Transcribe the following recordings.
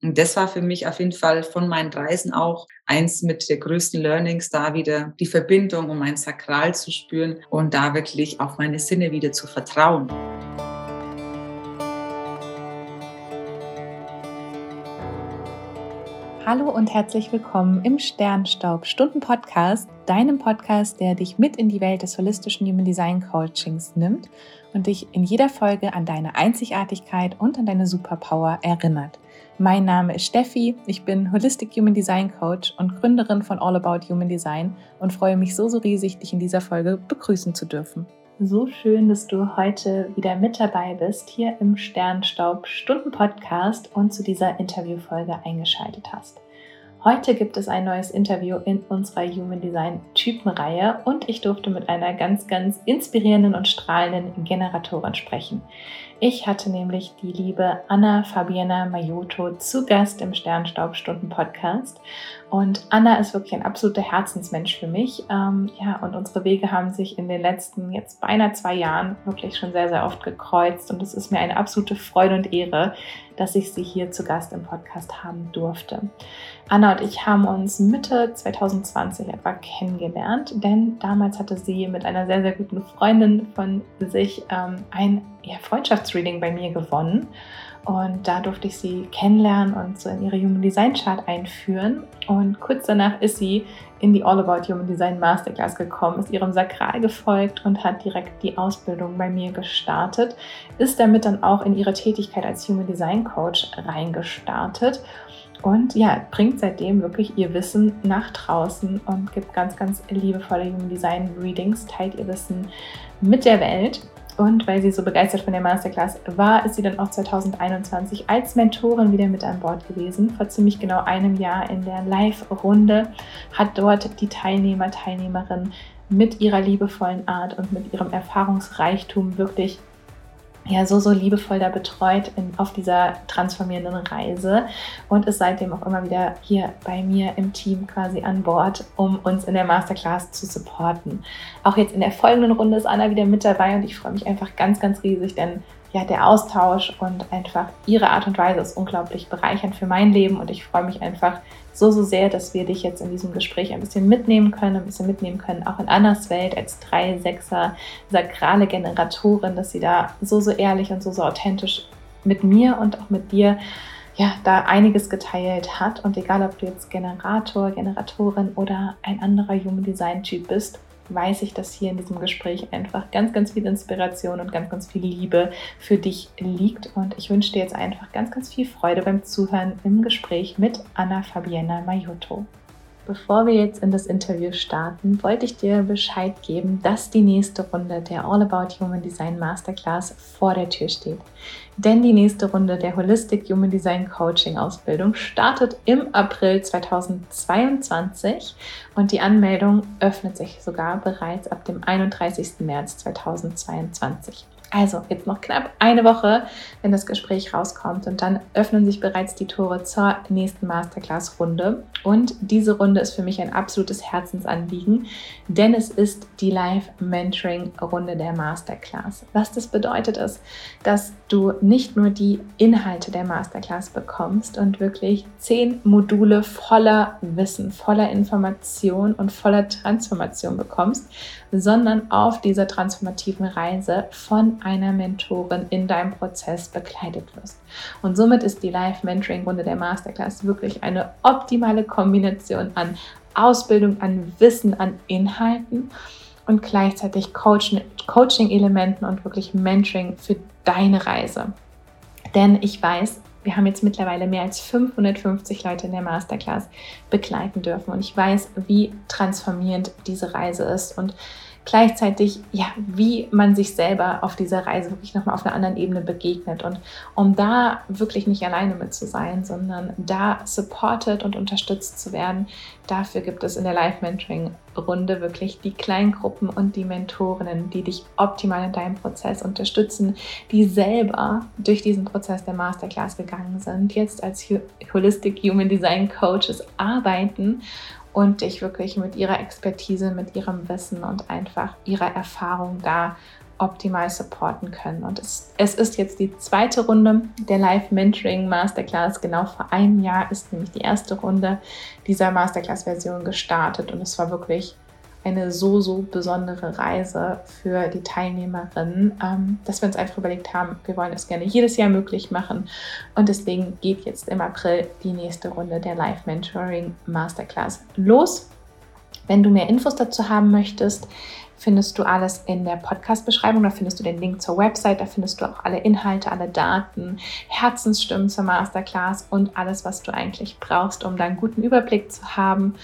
Und das war für mich auf jeden Fall von meinen Reisen auch eins mit der größten Learnings, da wieder die Verbindung um mein Sakral zu spüren und da wirklich auf meine Sinne wieder zu vertrauen. Hallo und herzlich willkommen im Sternstaub Stunden Podcast, deinem Podcast, der dich mit in die Welt des holistischen Human Design Coachings nimmt und dich in jeder Folge an deine Einzigartigkeit und an deine Superpower erinnert. Mein Name ist Steffi, ich bin Holistic Human Design Coach und Gründerin von All About Human Design und freue mich so, so riesig, dich in dieser Folge begrüßen zu dürfen. So schön, dass du heute wieder mit dabei bist, hier im Sternstaub Stunden Podcast und zu dieser Interviewfolge eingeschaltet hast. Heute gibt es ein neues Interview in unserer Human Design Typenreihe und ich durfte mit einer ganz, ganz inspirierenden und strahlenden Generatorin sprechen. Ich hatte nämlich die liebe Anna Fabiana Majoto zu Gast im Sternstaubstunden Podcast. Und Anna ist wirklich ein absoluter Herzensmensch für mich. Ähm, ja, und unsere Wege haben sich in den letzten jetzt beinahe zwei Jahren wirklich schon sehr, sehr oft gekreuzt. Und es ist mir eine absolute Freude und Ehre, dass ich sie hier zu Gast im Podcast haben durfte. Anna und ich haben uns Mitte 2020 etwa kennengelernt, denn damals hatte sie mit einer sehr, sehr guten Freundin von sich ähm, ein ja, Freundschaftsreading bei mir gewonnen. Und da durfte ich sie kennenlernen und so in ihre Human Design Chart einführen. Und kurz danach ist sie in die All About Human Design Masterclass gekommen, ist ihrem Sakral gefolgt und hat direkt die Ausbildung bei mir gestartet, ist damit dann auch in ihre Tätigkeit als Human Design Coach reingestartet und ja, bringt seitdem wirklich ihr Wissen nach draußen und gibt ganz, ganz liebevolle Human Design Readings, teilt ihr Wissen mit der Welt. Und weil sie so begeistert von der Masterclass war, ist sie dann auch 2021 als Mentorin wieder mit an Bord gewesen. Vor ziemlich genau einem Jahr in der Live-Runde hat dort die Teilnehmer, Teilnehmerin mit ihrer liebevollen Art und mit ihrem Erfahrungsreichtum wirklich ja so, so liebevoll da betreut in, auf dieser transformierenden Reise und ist seitdem auch immer wieder hier bei mir im Team quasi an Bord, um uns in der Masterclass zu supporten. Auch jetzt in der folgenden Runde ist Anna wieder mit dabei und ich freue mich einfach ganz, ganz riesig, denn ja, der Austausch und einfach ihre Art und Weise ist unglaublich bereichernd für mein Leben und ich freue mich einfach so, so sehr, dass wir dich jetzt in diesem Gespräch ein bisschen mitnehmen können, ein bisschen mitnehmen können, auch in Annas Welt als 3, 6er sakrale Generatorin, dass sie da so, so ehrlich und so, so authentisch mit mir und auch mit dir ja, da einiges geteilt hat. Und egal, ob du jetzt Generator, Generatorin oder ein anderer Human Design Typ bist, weiß ich, dass hier in diesem Gespräch einfach ganz, ganz viel Inspiration und ganz, ganz viel Liebe für dich liegt. Und ich wünsche dir jetzt einfach ganz, ganz viel Freude beim Zuhören im Gespräch mit Anna Fabiana Majuto. Bevor wir jetzt in das Interview starten, wollte ich dir Bescheid geben, dass die nächste Runde der All About Human Design Masterclass vor der Tür steht. Denn die nächste Runde der Holistic Human Design Coaching Ausbildung startet im April 2022 und die Anmeldung öffnet sich sogar bereits ab dem 31. März 2022. Also jetzt noch knapp eine Woche, wenn das Gespräch rauskommt und dann öffnen sich bereits die Tore zur nächsten Masterclass-Runde. Und diese Runde ist für mich ein absolutes Herzensanliegen, denn es ist die Live-Mentoring-Runde der Masterclass. Was das bedeutet ist, dass du nicht nur die Inhalte der Masterclass bekommst und wirklich zehn Module voller Wissen, voller Information und voller Transformation bekommst, sondern auf dieser transformativen Reise von einer Mentorin in deinem Prozess begleitet wirst. Und somit ist die Live-Mentoring-Runde der Masterclass wirklich eine optimale Kombination an Ausbildung, an Wissen, an Inhalten und gleichzeitig Coaching-Elementen und wirklich Mentoring für deine Reise. Denn ich weiß, wir haben jetzt mittlerweile mehr als 550 Leute in der Masterclass begleiten dürfen und ich weiß, wie transformierend diese Reise ist und gleichzeitig, ja, wie man sich selber auf dieser Reise wirklich nochmal auf einer anderen Ebene begegnet. Und um da wirklich nicht alleine mit zu sein, sondern da supported und unterstützt zu werden, dafür gibt es in der Live-Mentoring-Runde wirklich die Kleingruppen und die Mentorinnen, die dich optimal in deinem Prozess unterstützen, die selber durch diesen Prozess der Masterclass gegangen sind, jetzt als Holistic Human Design Coaches arbeiten und dich wirklich mit ihrer Expertise, mit ihrem Wissen und einfach ihrer Erfahrung da optimal supporten können. Und es, es ist jetzt die zweite Runde der Live Mentoring Masterclass. Genau vor einem Jahr ist nämlich die erste Runde dieser Masterclass-Version gestartet und es war wirklich eine so, so besondere Reise für die Teilnehmerinnen, ähm, dass wir uns einfach überlegt haben, wir wollen das gerne jedes Jahr möglich machen. Und deswegen geht jetzt im April die nächste Runde der Live Mentoring Masterclass los. Wenn du mehr Infos dazu haben möchtest, findest du alles in der Podcast-Beschreibung. Da findest du den Link zur Website, da findest du auch alle Inhalte, alle Daten, Herzensstimmen zur Masterclass und alles, was du eigentlich brauchst, um da einen guten Überblick zu haben.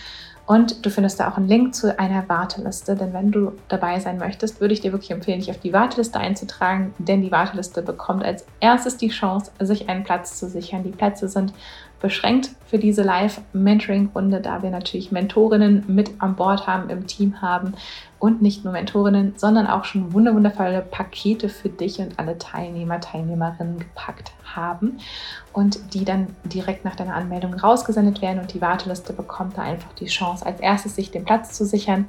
Und du findest da auch einen Link zu einer Warteliste, denn wenn du dabei sein möchtest, würde ich dir wirklich empfehlen, dich auf die Warteliste einzutragen, denn die Warteliste bekommt als erstes die Chance, sich einen Platz zu sichern. Die Plätze sind beschränkt für diese Live-Mentoring-Runde, da wir natürlich Mentorinnen mit an Bord haben, im Team haben und nicht nur Mentorinnen, sondern auch schon wundervolle Pakete für dich und alle Teilnehmer, Teilnehmerinnen gepackt haben und die dann direkt nach deiner Anmeldung rausgesendet werden und die Warteliste bekommt da einfach die Chance, als erstes sich den Platz zu sichern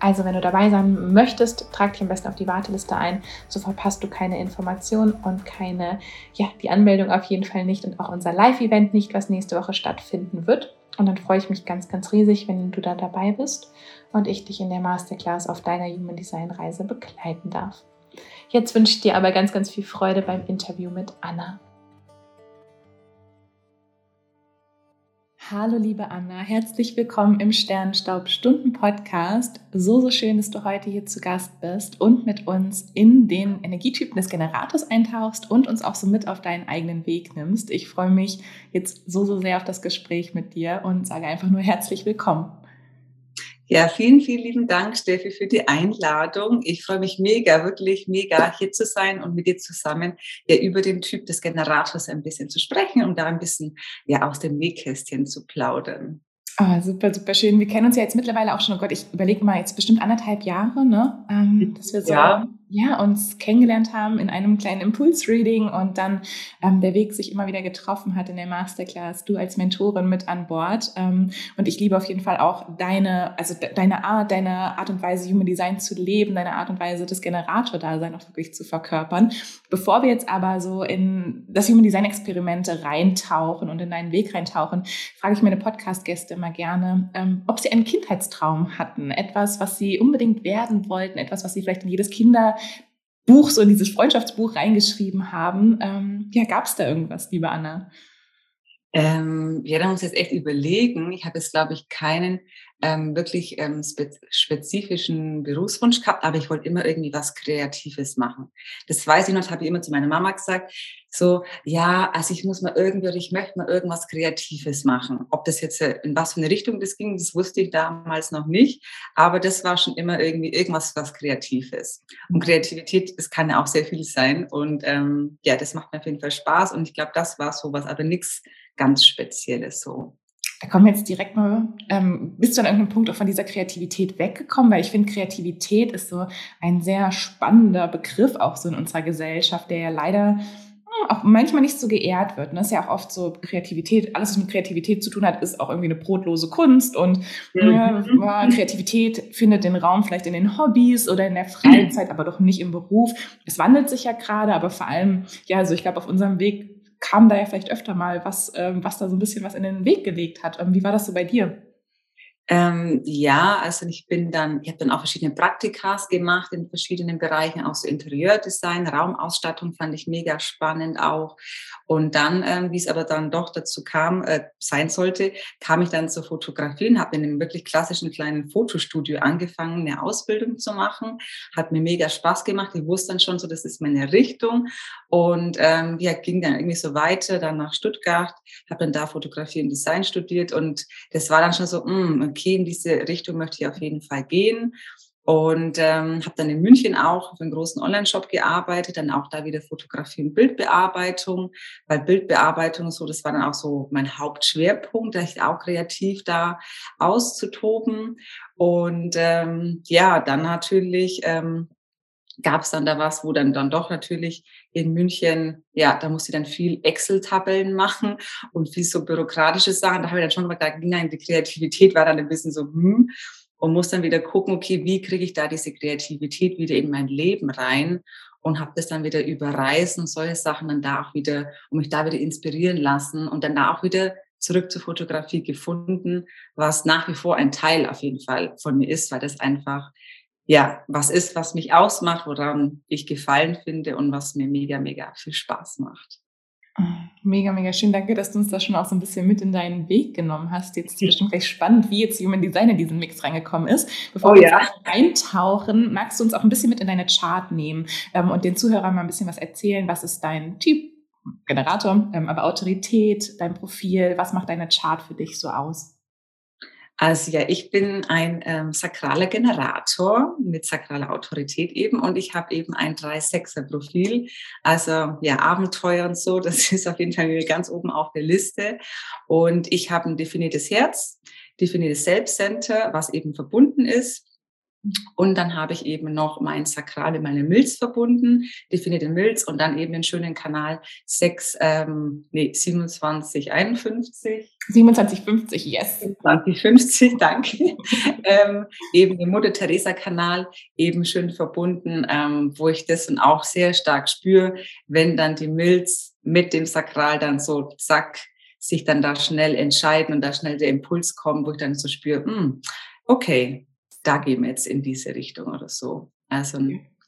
also wenn du dabei sein möchtest, trag dich am besten auf die Warteliste ein. So verpasst du keine Informationen und keine, ja, die Anmeldung auf jeden Fall nicht und auch unser Live-Event nicht, was nächste Woche stattfinden wird. Und dann freue ich mich ganz, ganz riesig, wenn du da dabei bist und ich dich in der Masterclass auf deiner Human Design Reise begleiten darf. Jetzt wünsche ich dir aber ganz, ganz viel Freude beim Interview mit Anna. Hallo liebe Anna, herzlich willkommen im Sternenstaub Stunden Podcast. So, so schön, dass du heute hier zu Gast bist und mit uns in den Energietypen des Generators eintauchst und uns auch so mit auf deinen eigenen Weg nimmst. Ich freue mich jetzt so, so sehr auf das Gespräch mit dir und sage einfach nur herzlich willkommen. Ja, vielen, vielen lieben Dank, Steffi, für die Einladung. Ich freue mich mega, wirklich mega, hier zu sein und mit dir zusammen ja über den Typ des Generators ein bisschen zu sprechen und da ein bisschen ja aus dem Nähkästchen zu plaudern. Oh, super, super schön. Wir kennen uns ja jetzt mittlerweile auch schon, oh Gott, ich überlege mal, jetzt bestimmt anderthalb Jahre, ne? Ähm, dass wir so ja ja, uns kennengelernt haben in einem kleinen Impulsreading und dann ähm, der Weg sich immer wieder getroffen hat in der Masterclass, du als Mentorin mit an Bord. Ähm, und ich liebe auf jeden Fall auch deine, also de deine Art, deine Art und Weise, Human Design zu leben, deine Art und Weise, das Generator-Dasein auch wirklich zu verkörpern. Bevor wir jetzt aber so in das Human Design Experimente reintauchen und in deinen Weg reintauchen, frage ich meine Podcast-Gäste immer gerne, ähm, ob sie einen Kindheitstraum hatten, etwas, was sie unbedingt werden wollten, etwas, was sie vielleicht in jedes Kinder Buch, so in dieses Freundschaftsbuch reingeschrieben haben. Ähm, ja, gab es da irgendwas, liebe Anna? Ähm, ja, da muss ich jetzt echt überlegen. Ich habe jetzt, glaube ich, keinen ähm, wirklich ähm, spe spezifischen Berufswunsch gehabt, aber ich wollte immer irgendwie was Kreatives machen. Das weiß ich noch, das habe ich immer zu meiner Mama gesagt. So, ja, also ich muss mal irgendwie oder ich möchte mal irgendwas Kreatives machen. Ob das jetzt äh, in was für eine Richtung das ging, das wusste ich damals noch nicht. Aber das war schon immer irgendwie irgendwas, was Kreatives. Und Kreativität, das kann ja auch sehr viel sein. Und ähm, ja, das macht mir auf jeden Fall Spaß. Und ich glaube, das war sowas, aber nichts ganz Spezielles so. Da kommen wir jetzt direkt mal, ähm, bist du an irgendeinem Punkt auch von dieser Kreativität weggekommen? Weil ich finde, Kreativität ist so ein sehr spannender Begriff auch so in unserer Gesellschaft, der ja leider hm, auch manchmal nicht so geehrt wird. Das ist ja auch oft so Kreativität, alles, was mit Kreativität zu tun hat, ist auch irgendwie eine brotlose Kunst und mhm. ja, Kreativität findet den Raum vielleicht in den Hobbys oder in der Freizeit, aber doch nicht im Beruf. Es wandelt sich ja gerade, aber vor allem, ja, also ich glaube, auf unserem Weg kam da ja vielleicht öfter mal was, ähm, was da so ein bisschen was in den Weg gelegt hat. Ähm, wie war das so bei dir? Ähm, ja, also ich bin dann, ich habe dann auch verschiedene Praktikas gemacht in verschiedenen Bereichen, auch so Interieurdesign, Raumausstattung fand ich mega spannend auch. Und dann, ähm, wie es aber dann doch dazu kam, äh, sein sollte, kam ich dann zur Fotografie und habe in einem wirklich klassischen kleinen Fotostudio angefangen, eine Ausbildung zu machen. Hat mir mega Spaß gemacht. Ich wusste dann schon so, das ist meine Richtung. Und ähm, ja, ging dann irgendwie so weiter, dann nach Stuttgart, habe dann da Fotografie und Design studiert und das war dann schon so, mh, okay, okay, in diese Richtung möchte ich auf jeden Fall gehen. Und ähm, habe dann in München auch für einen großen Online-Shop gearbeitet, dann auch da wieder Fotografie und Bildbearbeitung, weil Bildbearbeitung so, das war dann auch so mein Hauptschwerpunkt, da ich auch kreativ da auszutoben. Und ähm, ja, dann natürlich ähm, gab es dann da was, wo dann, dann doch natürlich in München, ja, da musste ich dann viel Excel-Tabellen machen und viel so bürokratische Sachen. Da habe ich dann schon gedacht, nein, die Kreativität war dann ein bisschen so, hm. Und muss dann wieder gucken, okay, wie kriege ich da diese Kreativität wieder in mein Leben rein und habe das dann wieder überreist und solche Sachen dann da auch wieder und mich da wieder inspirieren lassen und dann da auch wieder zurück zur Fotografie gefunden, was nach wie vor ein Teil auf jeden Fall von mir ist, weil das einfach ja was ist, was mich ausmacht, woran ich Gefallen finde und was mir mega, mega viel Spaß macht. Mega, mega schön. Danke, dass du uns das schon auch so ein bisschen mit in deinen Weg genommen hast. Jetzt ist es bestimmt gleich spannend, wie jetzt Human Design in diesen Mix reingekommen ist. Bevor oh, wir ja. eintauchen, magst du uns auch ein bisschen mit in deine Chart nehmen ähm, und den Zuhörern mal ein bisschen was erzählen. Was ist dein Typ, Generator, ähm, aber Autorität, dein Profil? Was macht deine Chart für dich so aus? Also ja, ich bin ein ähm, sakraler Generator mit sakraler Autorität eben und ich habe eben ein 3-6er-Profil. Also ja, Abenteuer und so, das ist auf jeden Fall ganz oben auf der Liste. Und ich habe ein definiertes Herz, definiertes Selbstcenter, was eben verbunden ist und dann habe ich eben noch mein Sakrale, meine Milz verbunden, definierte Milz und dann eben den schönen Kanal 6, ähm, nee, 27, 51. 27, 50, yes. 27, 50, danke. ähm, eben den Mutter Teresa Kanal eben schön verbunden, ähm, wo ich das dann auch sehr stark spüre, wenn dann die Milz mit dem Sakral dann so zack, sich dann da schnell entscheiden und da schnell der Impuls kommt, wo ich dann so spüre, hm, okay, da gehen wir jetzt in diese Richtung oder so. Also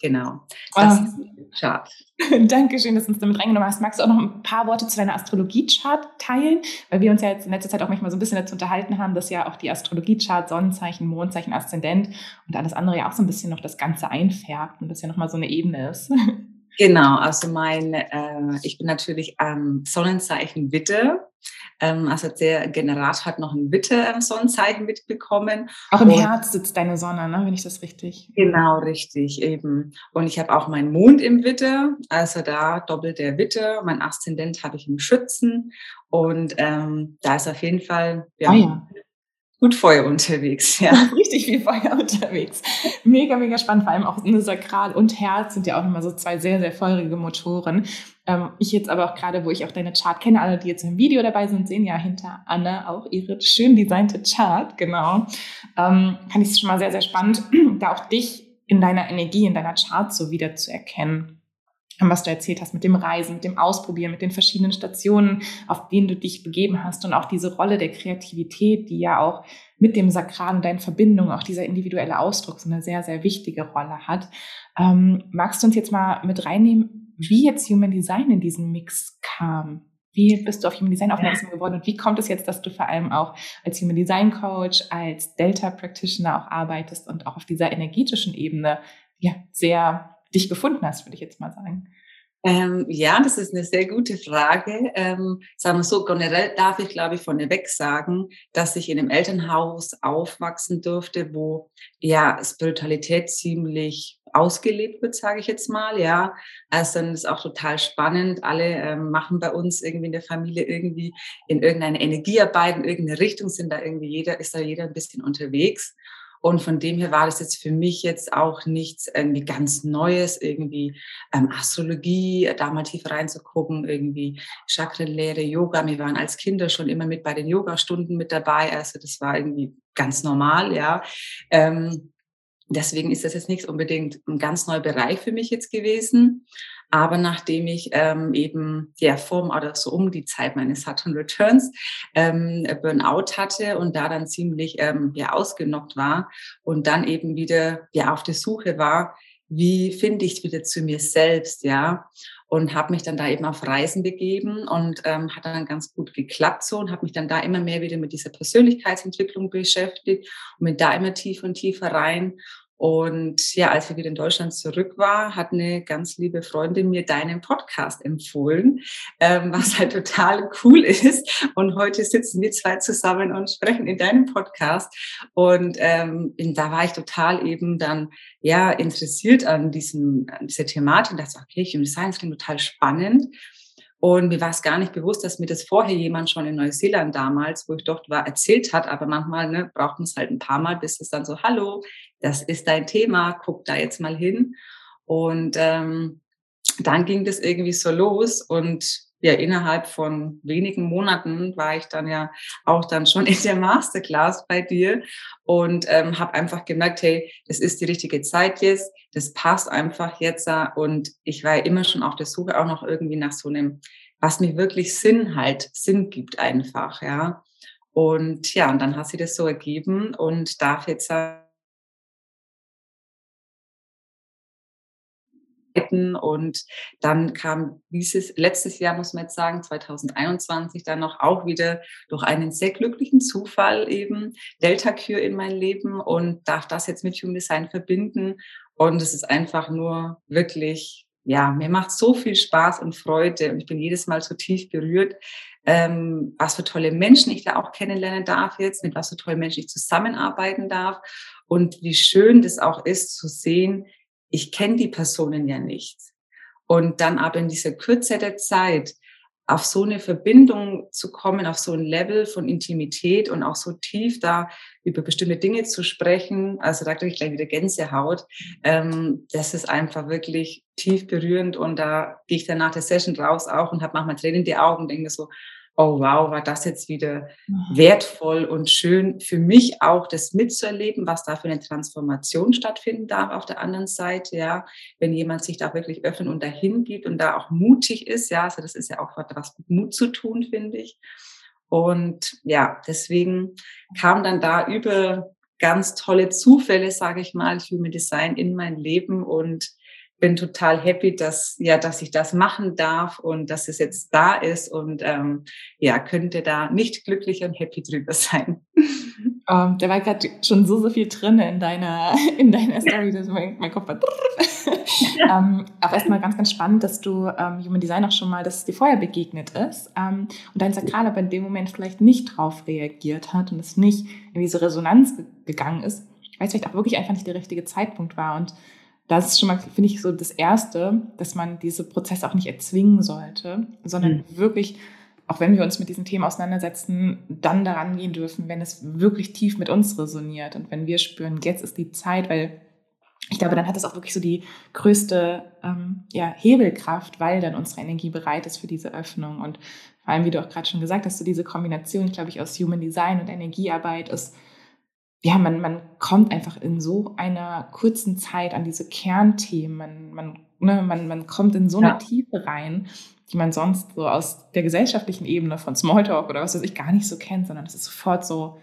genau. Das ah. ist Chart. Dankeschön, dass du uns damit reingenommen hast. Magst du auch noch ein paar Worte zu deiner Astrologie-Chart teilen? Weil wir uns ja jetzt in letzter Zeit auch manchmal so ein bisschen dazu unterhalten haben, dass ja auch die Astrologie-Chart, Sonnenzeichen, Mondzeichen, Aszendent und alles andere ja auch so ein bisschen noch das Ganze einfärbt und das ja nochmal so eine Ebene ist. Genau, also mein, äh, ich bin natürlich ähm, Sonnenzeichen Witte. Ähm, also der Generator hat noch ein Witte-Sonnenzeichen mitbekommen. Auch im und, Herz sitzt deine Sonne, ne? wenn ich das richtig. Genau, richtig, eben. Und ich habe auch meinen Mond im Witte, also da doppelt der Witte. Mein Aszendent habe ich im Schützen. Und ähm, da ist auf jeden Fall ja, ah, ja gut Feuer unterwegs, ja. Richtig viel Feuer unterwegs. Mega, mega spannend. Vor allem auch eine Sakral und Herz sind ja auch nochmal so zwei sehr, sehr feurige Motoren. Ähm, ich jetzt aber auch gerade, wo ich auch deine Chart kenne, alle, die jetzt im Video dabei sind, sehen ja hinter Anne auch ihre schön designte Chart, genau. Ähm, kann ich es schon mal sehr, sehr spannend, da auch dich in deiner Energie, in deiner Chart so wieder zu erkennen was du erzählt hast mit dem Reisen, mit dem Ausprobieren, mit den verschiedenen Stationen, auf denen du dich begeben hast und auch diese Rolle der Kreativität, die ja auch mit dem Sakralen, deinen Verbindungen, auch dieser individuelle Ausdruck so eine sehr, sehr wichtige Rolle hat. Ähm, magst du uns jetzt mal mit reinnehmen, wie jetzt Human Design in diesen Mix kam? Wie bist du auf Human Design aufmerksam geworden und wie kommt es jetzt, dass du vor allem auch als Human Design Coach, als Delta Practitioner auch arbeitest und auch auf dieser energetischen Ebene ja sehr dich gefunden hast, würde ich jetzt mal sagen? Ähm, ja, das ist eine sehr gute Frage. Ähm, sagen wir so, generell darf ich, glaube ich, vorneweg sagen, dass ich in einem Elternhaus aufwachsen durfte, wo ja Spiritualität ziemlich ausgelebt wird, sage ich jetzt mal. Ja, also dann ist auch total spannend. Alle ähm, machen bei uns irgendwie in der Familie irgendwie in irgendeine Energiearbeit, in irgendeine Richtung sind da irgendwie jeder, ist da jeder ein bisschen unterwegs. Und von dem her war das jetzt für mich jetzt auch nichts irgendwie ganz Neues, irgendwie ähm, Astrologie, da mal tiefer reinzugucken, irgendwie Chakrenlehre, Yoga. Wir waren als Kinder schon immer mit bei den Yoga-Stunden mit dabei. Also das war irgendwie ganz normal, ja. Ähm, deswegen ist das jetzt nicht unbedingt ein ganz neuer Bereich für mich jetzt gewesen. Aber nachdem ich ähm, eben der Form oder so um die Zeit meines Saturn Returns ähm, Burnout hatte und da dann ziemlich ähm, ja ausgenockt war und dann eben wieder ja auf der Suche war, wie finde ich wieder zu mir selbst, ja, und habe mich dann da eben auf Reisen begeben und ähm, hat dann ganz gut geklappt so und habe mich dann da immer mehr wieder mit dieser Persönlichkeitsentwicklung beschäftigt und bin da immer tiefer und tiefer rein und ja, als ich wieder in Deutschland zurück war, hat eine ganz liebe Freundin mir deinen Podcast empfohlen, ähm, was halt total cool ist. Und heute sitzen wir zwei zusammen und sprechen in deinem Podcast. Und ähm, da war ich total eben dann ja interessiert an diesem an dieser Thematik. Und dachte, okay, Human Science klingt total spannend. Und mir war es gar nicht bewusst, dass mir das vorher jemand schon in Neuseeland damals, wo ich dort war, erzählt hat. Aber manchmal ne, braucht man es halt ein paar Mal, bis es dann so, hallo, das ist dein Thema, guck da jetzt mal hin. Und ähm, dann ging das irgendwie so los und ja, innerhalb von wenigen Monaten war ich dann ja auch dann schon in der Masterclass bei dir und ähm, habe einfach gemerkt, hey, das ist die richtige Zeit jetzt, das passt einfach jetzt und ich war ja immer schon auf der Suche auch noch irgendwie nach so einem, was mir wirklich Sinn halt, Sinn gibt einfach, ja. Und ja, und dann hat sie das so ergeben und darf jetzt und dann kam dieses letztes Jahr, muss man jetzt sagen, 2021 dann noch auch wieder durch einen sehr glücklichen Zufall eben Delta Cure in mein Leben und darf das jetzt mit Human Design verbinden. Und es ist einfach nur wirklich, ja, mir macht so viel Spaß und Freude und ich bin jedes Mal so tief berührt, ähm, was für tolle Menschen ich da auch kennenlernen darf jetzt, mit was für tollen Menschen ich zusammenarbeiten darf und wie schön das auch ist zu sehen, ich kenne die Personen ja nicht. Und dann aber in dieser Kürze der Zeit auf so eine Verbindung zu kommen, auf so ein Level von Intimität und auch so tief da über bestimmte Dinge zu sprechen, also da kriege ich gleich wieder Gänsehaut, ähm, das ist einfach wirklich tief berührend und da gehe ich dann nach der Session raus auch und habe manchmal Tränen in die Augen und denke so, oh wow, war das jetzt wieder mhm. wertvoll und schön für mich auch, das mitzuerleben, was da für eine Transformation stattfinden darf auf der anderen Seite, ja, wenn jemand sich da wirklich öffnet und dahin gibt und da auch mutig ist, ja, also das ist ja auch was mit Mut zu tun, finde ich. Und ja, deswegen kam dann da über ganz tolle Zufälle, sage ich mal, Human Design in mein Leben und bin total happy, dass ja, dass ich das machen darf und dass es jetzt da ist und ähm, ja, könnte da nicht glücklich und happy drüber sein. Um, da war gerade schon so, so viel drin in deiner, in deiner Story, dass mein, mein Kopf war. um, aber erstmal ganz, ganz spannend, dass du ähm, Human Design auch schon mal, dass es dir vorher begegnet ist ähm, und dein Sakral aber in dem Moment vielleicht nicht drauf reagiert hat und es nicht in diese Resonanz gegangen ist, weil es vielleicht auch wirklich einfach nicht der richtige Zeitpunkt war. Und das ist schon mal, finde ich, so das Erste, dass man diese Prozesse auch nicht erzwingen sollte, sondern mhm. wirklich, auch wenn wir uns mit diesen Themen auseinandersetzen, dann daran gehen dürfen, wenn es wirklich tief mit uns resoniert und wenn wir spüren, jetzt ist die Zeit, weil ich glaube, dann hat es auch wirklich so die größte ähm, ja, Hebelkraft, weil dann unsere Energie bereit ist für diese Öffnung. Und vor allem, wie du auch gerade schon gesagt hast, so diese Kombination, glaube ich, aus Human Design und Energiearbeit ist ja, man, man kommt einfach in so einer kurzen Zeit an diese Kernthemen. Man, man, ne, man, man kommt in so eine ja. Tiefe rein, die man sonst so aus der gesellschaftlichen Ebene von Smalltalk oder was weiß ich gar nicht so kennt, sondern es ist sofort so,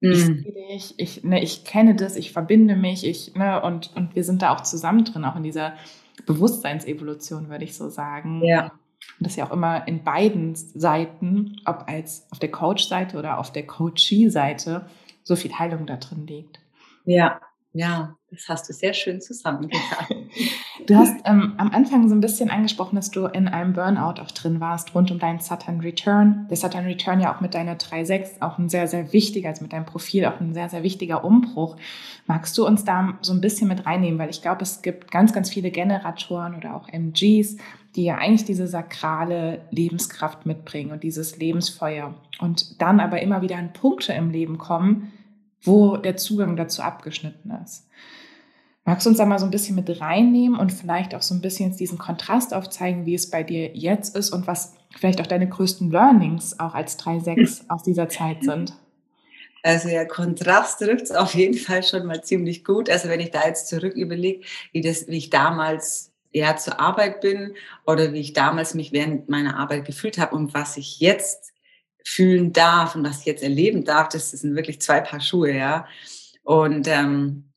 mm. ich sehe dich, ich, ne, ich kenne das, ich verbinde mich, ich, ne, und, und wir sind da auch zusammen drin, auch in dieser Bewusstseinsevolution, würde ich so sagen. Ja. Und das ja auch immer in beiden Seiten, ob als auf der Coach-Seite oder auf der Coachee-Seite, so viel Heilung da drin liegt. Ja, ja, das hast du sehr schön zusammengefasst. du hast ähm, am Anfang so ein bisschen angesprochen, dass du in einem Burnout auch drin warst, rund um deinen Saturn Return. Der Saturn Return ja auch mit deiner 3.6 auch ein sehr, sehr wichtiger, also mit deinem Profil auch ein sehr, sehr wichtiger Umbruch. Magst du uns da so ein bisschen mit reinnehmen? Weil ich glaube, es gibt ganz, ganz viele Generatoren oder auch MGs, die ja eigentlich diese sakrale Lebenskraft mitbringen und dieses Lebensfeuer. Und dann aber immer wieder an Punkte im Leben kommen, wo der Zugang dazu abgeschnitten ist. Magst du uns da mal so ein bisschen mit reinnehmen und vielleicht auch so ein bisschen diesen Kontrast aufzeigen, wie es bei dir jetzt ist und was vielleicht auch deine größten Learnings auch als 3-6 aus dieser Zeit sind? Also ja, Kontrast trifft es auf jeden Fall schon mal ziemlich gut. Also wenn ich da jetzt zurück überlege, wie, das, wie ich damals ja, zur Arbeit bin oder wie ich damals mich während meiner Arbeit gefühlt habe und was ich jetzt fühlen darf und was ich jetzt erleben darf, das sind wirklich zwei Paar Schuhe, ja. Und ähm,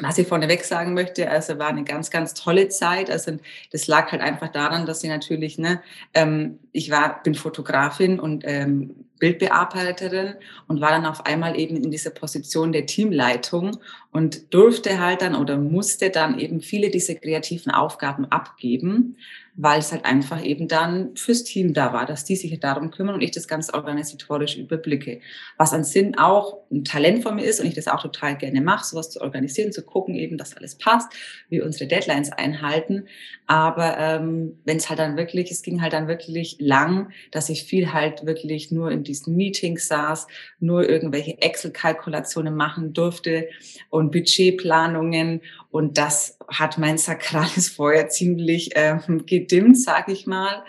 was ich vorneweg sagen möchte, also war eine ganz, ganz tolle Zeit. Also das lag halt einfach daran, dass ich natürlich, ne, ähm, ich war, bin Fotografin und ähm, Bildbearbeiterin und war dann auf einmal eben in dieser Position der Teamleitung und durfte halt dann oder musste dann eben viele dieser kreativen Aufgaben abgeben weil es halt einfach eben dann fürs Team da war, dass die sich darum kümmern und ich das ganz organisatorisch überblicke. Was an Sinn auch ein Talent von mir ist und ich das auch total gerne mache, sowas zu organisieren, zu gucken eben, dass alles passt, wir unsere Deadlines einhalten. Aber ähm, wenn es halt dann wirklich, es ging halt dann wirklich lang, dass ich viel halt wirklich nur in diesen Meetings saß, nur irgendwelche Excel-Kalkulationen machen durfte und Budgetplanungen und das hat mein sakrales Feuer ziemlich ähm, gedimmt, sag ich mal.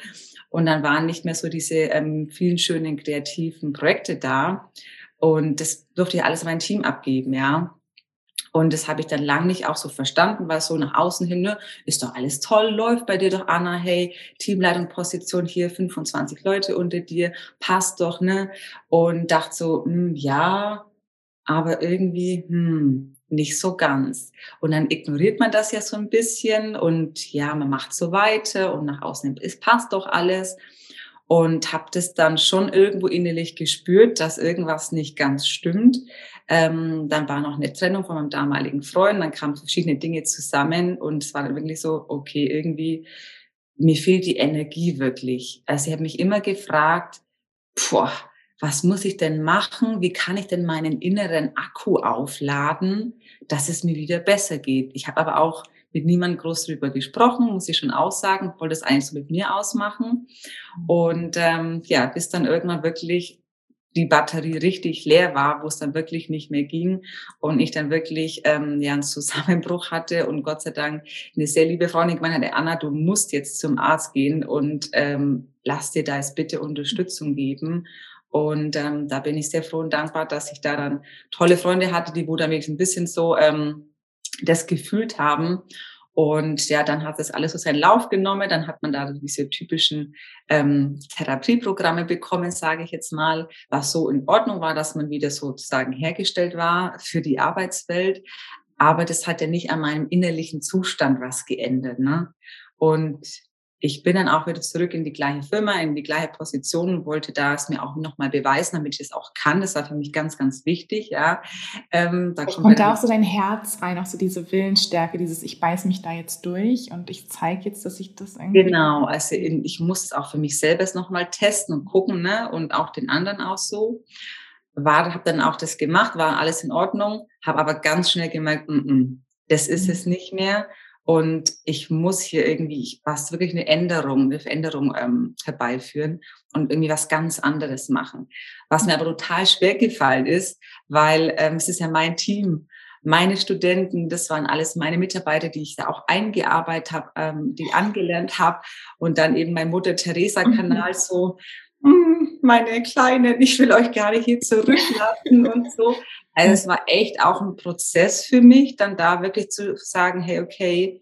Und dann waren nicht mehr so diese ähm, vielen schönen kreativen Projekte da. Und das durfte ich alles mein Team abgeben, ja. Und das habe ich dann lang nicht auch so verstanden, weil so nach außen hin, ne, ist doch alles toll, läuft bei dir doch, Anna, hey, Teamleitung, Position hier, 25 Leute unter dir, passt doch, ne? Und dachte so, hm, ja, aber irgendwie, hm, nicht so ganz. Und dann ignoriert man das ja so ein bisschen und ja, man macht so weiter und nach außen, es passt doch alles und habe das dann schon irgendwo innerlich gespürt, dass irgendwas nicht ganz stimmt. Ähm, dann war noch eine Trennung von meinem damaligen Freund, dann kamen verschiedene Dinge zusammen und es war dann wirklich so, okay, irgendwie, mir fehlt die Energie wirklich. Also ich habe mich immer gefragt, boah, was muss ich denn machen? Wie kann ich denn meinen inneren Akku aufladen, dass es mir wieder besser geht? Ich habe aber auch mit niemandem groß drüber gesprochen, muss ich schon aussagen, wollte das eigentlich so mit mir ausmachen. Und ähm, ja, bis dann irgendwann wirklich die Batterie richtig leer war, wo es dann wirklich nicht mehr ging und ich dann wirklich ähm, ja einen Zusammenbruch hatte und Gott sei Dank eine sehr liebe Freundin gemeint hatte, Anna, du musst jetzt zum Arzt gehen und ähm, lass dir da jetzt bitte Unterstützung geben. Und ähm, da bin ich sehr froh und dankbar, dass ich da dann tolle Freunde hatte, die wo dann wirklich ein bisschen so ähm, das gefühlt haben. Und ja, dann hat das alles so seinen Lauf genommen. Dann hat man da diese typischen ähm, Therapieprogramme bekommen, sage ich jetzt mal, was so in Ordnung war, dass man wieder sozusagen hergestellt war für die Arbeitswelt. Aber das hat ja nicht an meinem innerlichen Zustand was geändert. Ne? Und ich bin dann auch wieder zurück in die gleiche Firma, in die gleiche Position und wollte da es mir auch nochmal beweisen, damit ich es auch kann. Das war für mich ganz, ganz wichtig, ja. Ähm, da kommt da auch so dein Herz rein, auch so diese Willensstärke, dieses ich beiß mich da jetzt durch und ich zeige jetzt, dass ich das irgendwie... Genau, also ich muss es auch für mich selbst nochmal testen und gucken, ne, und auch den anderen auch so. War, habe dann auch das gemacht, war alles in Ordnung, habe aber ganz schnell gemerkt, mm -mm, das ist mhm. es nicht mehr und ich muss hier irgendwie, ich was wirklich eine Änderung, eine Veränderung ähm, herbeiführen und irgendwie was ganz anderes machen. Was mir aber total schwer gefallen ist, weil ähm, es ist ja mein Team, meine Studenten, das waren alles meine Mitarbeiter, die ich da auch eingearbeitet habe, ähm, die angelernt habe und dann eben mein Mutter Teresa Kanal mhm. so hm, meine Kleinen, ich will euch gar nicht hier zurücklassen und so. Also es war echt auch ein Prozess für mich, dann da wirklich zu sagen, hey, okay,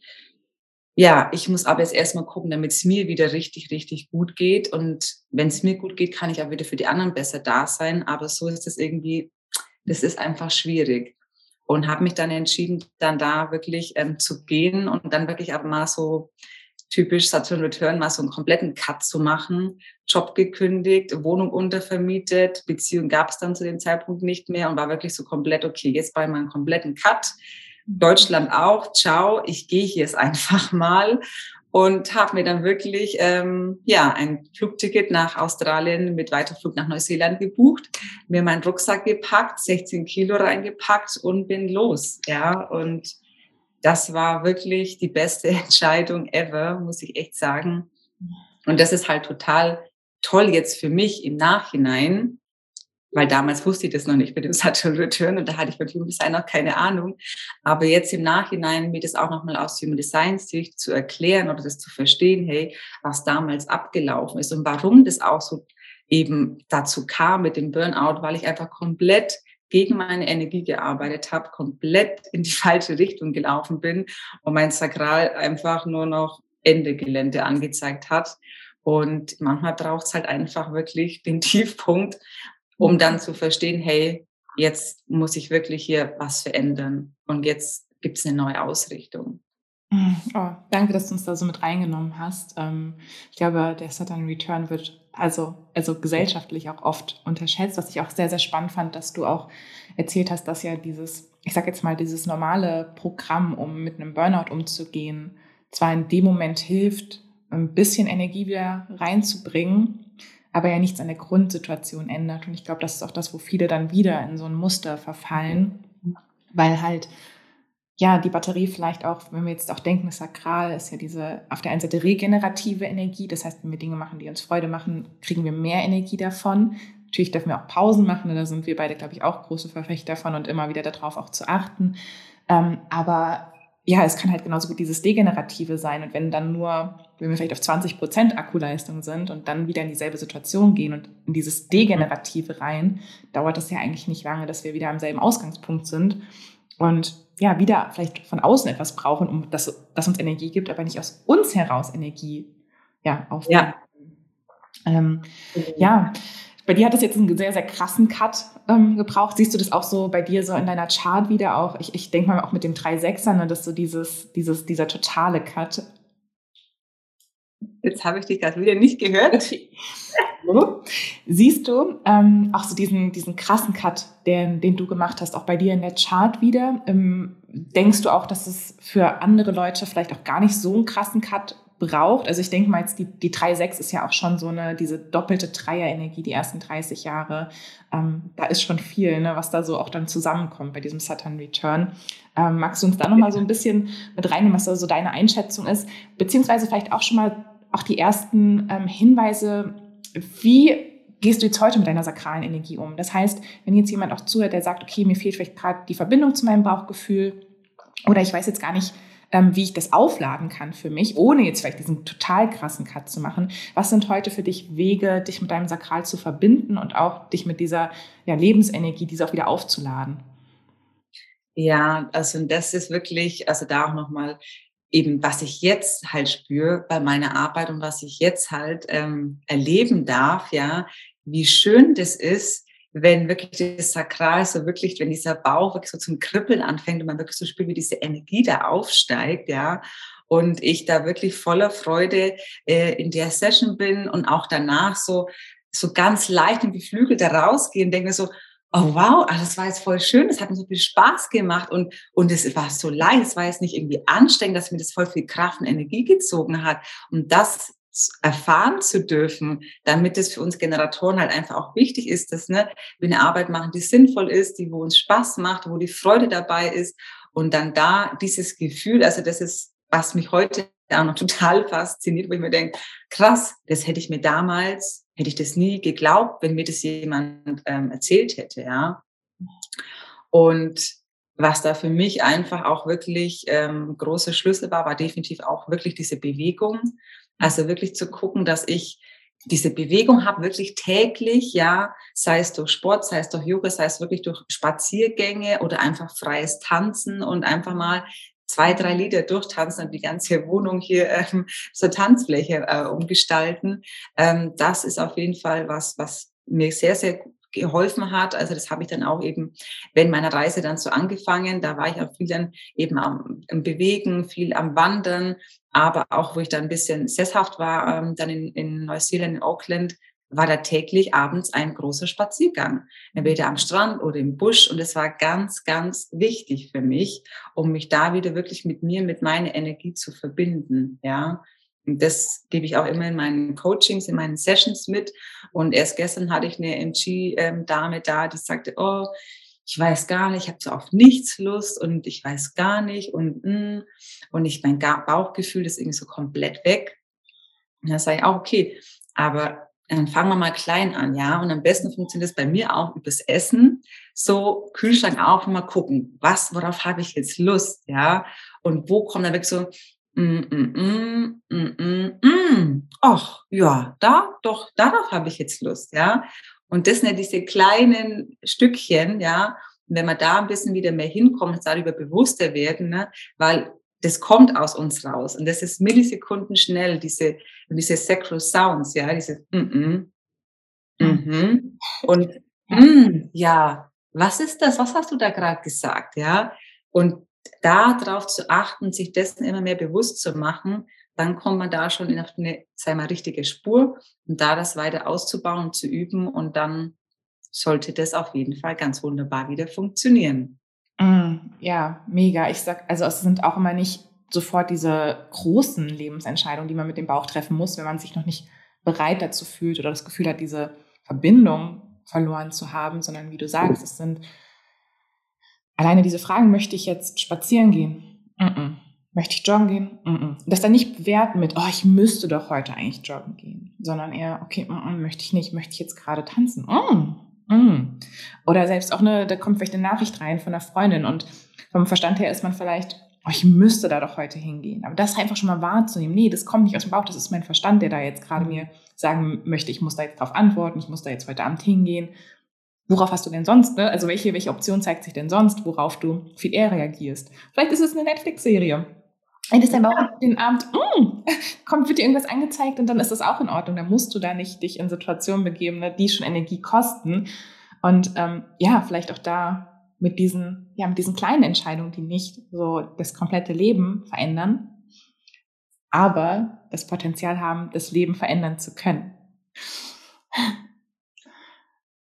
ja, ich muss aber jetzt erstmal gucken, damit es mir wieder richtig, richtig gut geht. Und wenn es mir gut geht, kann ich auch wieder für die anderen besser da sein. Aber so ist es irgendwie, das ist einfach schwierig. Und habe mich dann entschieden, dann da wirklich ähm, zu gehen und dann wirklich aber mal so typisch Saturn Return mal so einen kompletten Cut zu machen, Job gekündigt, Wohnung untervermietet, Beziehung gab es dann zu dem Zeitpunkt nicht mehr und war wirklich so komplett, okay, jetzt bei meinem kompletten Cut. Deutschland auch, ciao, ich gehe hier jetzt einfach mal. Und habe mir dann wirklich ähm, ja ein Flugticket nach Australien mit Weiterflug nach Neuseeland gebucht, mir meinen Rucksack gepackt, 16 Kilo reingepackt und bin los, ja. Und das war wirklich die beste Entscheidung ever, muss ich echt sagen. Und das ist halt total toll jetzt für mich im Nachhinein, weil damals wusste ich das noch nicht mit dem Saturn Return und da hatte ich von Human Design noch keine Ahnung. Aber jetzt im Nachhinein mir das auch nochmal aus Human Design Sicht zu erklären oder das zu verstehen, hey, was damals abgelaufen ist und warum das auch so eben dazu kam mit dem Burnout, weil ich einfach komplett gegen meine Energie gearbeitet habe, komplett in die falsche Richtung gelaufen bin und mein Sakral einfach nur noch Ende Gelände angezeigt hat. Und manchmal braucht es halt einfach wirklich den Tiefpunkt, um mhm. dann zu verstehen, hey, jetzt muss ich wirklich hier was verändern und jetzt gibt es eine neue Ausrichtung. Oh, danke, dass du uns da so mit reingenommen hast. Ähm, ich glaube, der Saturn Return wird also, also gesellschaftlich auch oft unterschätzt, was ich auch sehr, sehr spannend fand, dass du auch erzählt hast, dass ja dieses, ich sag jetzt mal, dieses normale Programm, um mit einem Burnout umzugehen, zwar in dem Moment hilft, ein bisschen Energie wieder reinzubringen, aber ja nichts an der Grundsituation ändert. Und ich glaube, das ist auch das, wo viele dann wieder in so ein Muster verfallen, weil halt ja, die Batterie vielleicht auch, wenn wir jetzt auch denken, Sakral ist ja diese auf der einen Seite regenerative Energie. Das heißt, wenn wir Dinge machen, die uns Freude machen, kriegen wir mehr Energie davon. Natürlich dürfen wir auch Pausen machen, da sind wir beide, glaube ich, auch große Verfechter davon und immer wieder darauf auch zu achten. Ähm, aber ja, es kann halt genauso gut dieses Degenerative sein. Und wenn dann nur, wenn wir vielleicht auf 20 Prozent Akkuleistung sind und dann wieder in dieselbe Situation gehen und in dieses Degenerative rein, dauert das ja eigentlich nicht lange, dass wir wieder am selben Ausgangspunkt sind und ja, wieder vielleicht von außen etwas brauchen, um das, das uns Energie gibt, aber nicht aus uns heraus Energie ja, aufnehmen. Ja. Ähm, ja, bei dir hat es jetzt einen sehr, sehr krassen Cut ähm, gebraucht. Siehst du das auch so bei dir so in deiner Chart wieder auch? Ich, ich denke mal auch mit dem 3-6er, ne, dass so dieses, dieses, dieser totale Cut. Jetzt habe ich dich gerade wieder nicht gehört. Siehst du ähm, auch so diesen, diesen krassen Cut, den, den du gemacht hast, auch bei dir in der Chart wieder? Ähm, denkst du auch, dass es für andere Leute vielleicht auch gar nicht so einen krassen Cut braucht. Also ich denke mal jetzt, die, die 3-6 ist ja auch schon so eine, diese doppelte Dreier-Energie, die ersten 30 Jahre. Ähm, da ist schon viel, ne, was da so auch dann zusammenkommt bei diesem Saturn Return. Ähm, magst du uns da nochmal so ein bisschen mit reinnehmen, was da so deine Einschätzung ist? Beziehungsweise vielleicht auch schon mal auch die ersten ähm, Hinweise, wie gehst du jetzt heute mit deiner sakralen Energie um? Das heißt, wenn jetzt jemand auch zuhört, der sagt, okay, mir fehlt vielleicht gerade die Verbindung zu meinem Bauchgefühl oder ich weiß jetzt gar nicht, ähm, wie ich das aufladen kann für mich, ohne jetzt vielleicht diesen total krassen Cut zu machen. Was sind heute für dich Wege, dich mit deinem Sakral zu verbinden und auch dich mit dieser ja, Lebensenergie, diese auch wieder aufzuladen? Ja, also das ist wirklich, also da auch nochmal eben, was ich jetzt halt spüre bei meiner Arbeit und was ich jetzt halt ähm, erleben darf, ja, wie schön das ist, wenn wirklich das Sakral so wirklich, wenn dieser Bauch wirklich so zum Kribbeln anfängt und man wirklich so spürt, wie diese Energie da aufsteigt, ja, und ich da wirklich voller Freude äh, in der Session bin und auch danach so so ganz leicht und beflügelt da rausgehe und denke mir so, oh wow, ah, das war jetzt voll schön, das hat mir so viel Spaß gemacht und, und es war so leicht, es war jetzt nicht irgendwie anstrengend, dass mir das voll viel Kraft und Energie gezogen hat. Und das erfahren zu dürfen, damit es für uns Generatoren halt einfach auch wichtig ist, dass ne, wir eine Arbeit machen, die sinnvoll ist, die wo uns Spaß macht, wo die Freude dabei ist und dann da dieses Gefühl, also das ist, was mich heute auch noch total fasziniert, wo ich mir denke, krass, das hätte ich mir damals, hätte ich das nie geglaubt, wenn mir das jemand ähm, erzählt hätte, ja. Und was da für mich einfach auch wirklich ähm, große Schlüssel war, war definitiv auch wirklich diese Bewegung. Also wirklich zu gucken, dass ich diese Bewegung habe, wirklich täglich, ja, sei es durch Sport, sei es durch Yoga, sei es wirklich durch Spaziergänge oder einfach freies Tanzen und einfach mal zwei, drei Lieder durchtanzen und die ganze Wohnung hier ähm, zur Tanzfläche äh, umgestalten. Ähm, das ist auf jeden Fall was, was mir sehr, sehr geholfen hat. Also das habe ich dann auch eben während meiner Reise dann so angefangen. Da war ich auch viel dann eben am, am Bewegen, viel am Wandern, aber auch wo ich dann ein bisschen sesshaft war, ähm, dann in, in Neuseeland, in Auckland, war da täglich abends ein großer Spaziergang, entweder am Strand oder im Busch. Und es war ganz, ganz wichtig für mich, um mich da wieder wirklich mit mir, mit meiner Energie zu verbinden. Ja, und das gebe ich auch immer in meinen Coachings, in meinen Sessions mit. Und erst gestern hatte ich eine MG-Dame da, die sagte, oh, ich weiß gar nicht, ich habe so auf nichts Lust und ich weiß gar nicht und mm, und ich mein Bauchgefühl ist irgendwie so komplett weg. Und dann sage ich auch, okay, aber dann fangen wir mal klein an, ja. Und am besten funktioniert es bei mir auch übers Essen. So Kühlschrank auf und mal gucken, was, worauf habe ich jetzt Lust, ja. Und wo kommt dann weg so, Mm, mm, mm, mm, mm, mm. Ach, ja, da, doch, darauf habe ich jetzt Lust, ja. Und das sind ja diese kleinen Stückchen, ja. Und wenn wir da ein bisschen wieder mehr hinkommen, darüber bewusster werden, ne, weil das kommt aus uns raus. Und das ist Millisekunden schnell, diese, diese Sacral Sounds, ja, diese, mm, mm, mm, und, mm, ja, was ist das? Was hast du da gerade gesagt, ja? Und darauf zu achten, sich dessen immer mehr bewusst zu machen, dann kommt man da schon in eine, sei mal, richtige Spur und da das weiter auszubauen zu üben und dann sollte das auf jeden Fall ganz wunderbar wieder funktionieren. Mm, ja, mega. Ich sag, also es sind auch immer nicht sofort diese großen Lebensentscheidungen, die man mit dem Bauch treffen muss, wenn man sich noch nicht bereit dazu fühlt oder das Gefühl hat, diese Verbindung verloren zu haben, sondern wie du sagst, es sind Alleine diese Fragen, möchte ich jetzt spazieren gehen? Mm -mm. Möchte ich joggen gehen? Mm das dann nicht bewerten mit, oh, ich müsste doch heute eigentlich joggen gehen, sondern eher, okay, möchte ich nicht, möchte ich jetzt gerade tanzen? Oder selbst auch eine, da kommt vielleicht eine Nachricht rein von einer Freundin und vom Verstand her ist man vielleicht oh, ich müsste da doch heute hingehen. Aber das einfach schon mal wahrzunehmen, nee, das kommt nicht aus dem Bauch, das ist mein Verstand, der da jetzt gerade mir sagen möchte, ich muss da jetzt drauf antworten, ich muss da jetzt heute Abend hingehen. Worauf hast du denn sonst, ne? Also welche, welche Option zeigt sich denn sonst, worauf du viel eher reagierst? Vielleicht ist es eine Netflix-Serie. Wenn es dein Bauch den Abend, mm, kommt, wird dir irgendwas angezeigt und dann ist das auch in Ordnung. Dann musst du da nicht dich in Situationen begeben, ne, die schon Energie kosten. Und ähm, ja, vielleicht auch da mit diesen, ja, mit diesen kleinen Entscheidungen, die nicht so das komplette Leben verändern, aber das Potenzial haben, das Leben verändern zu können.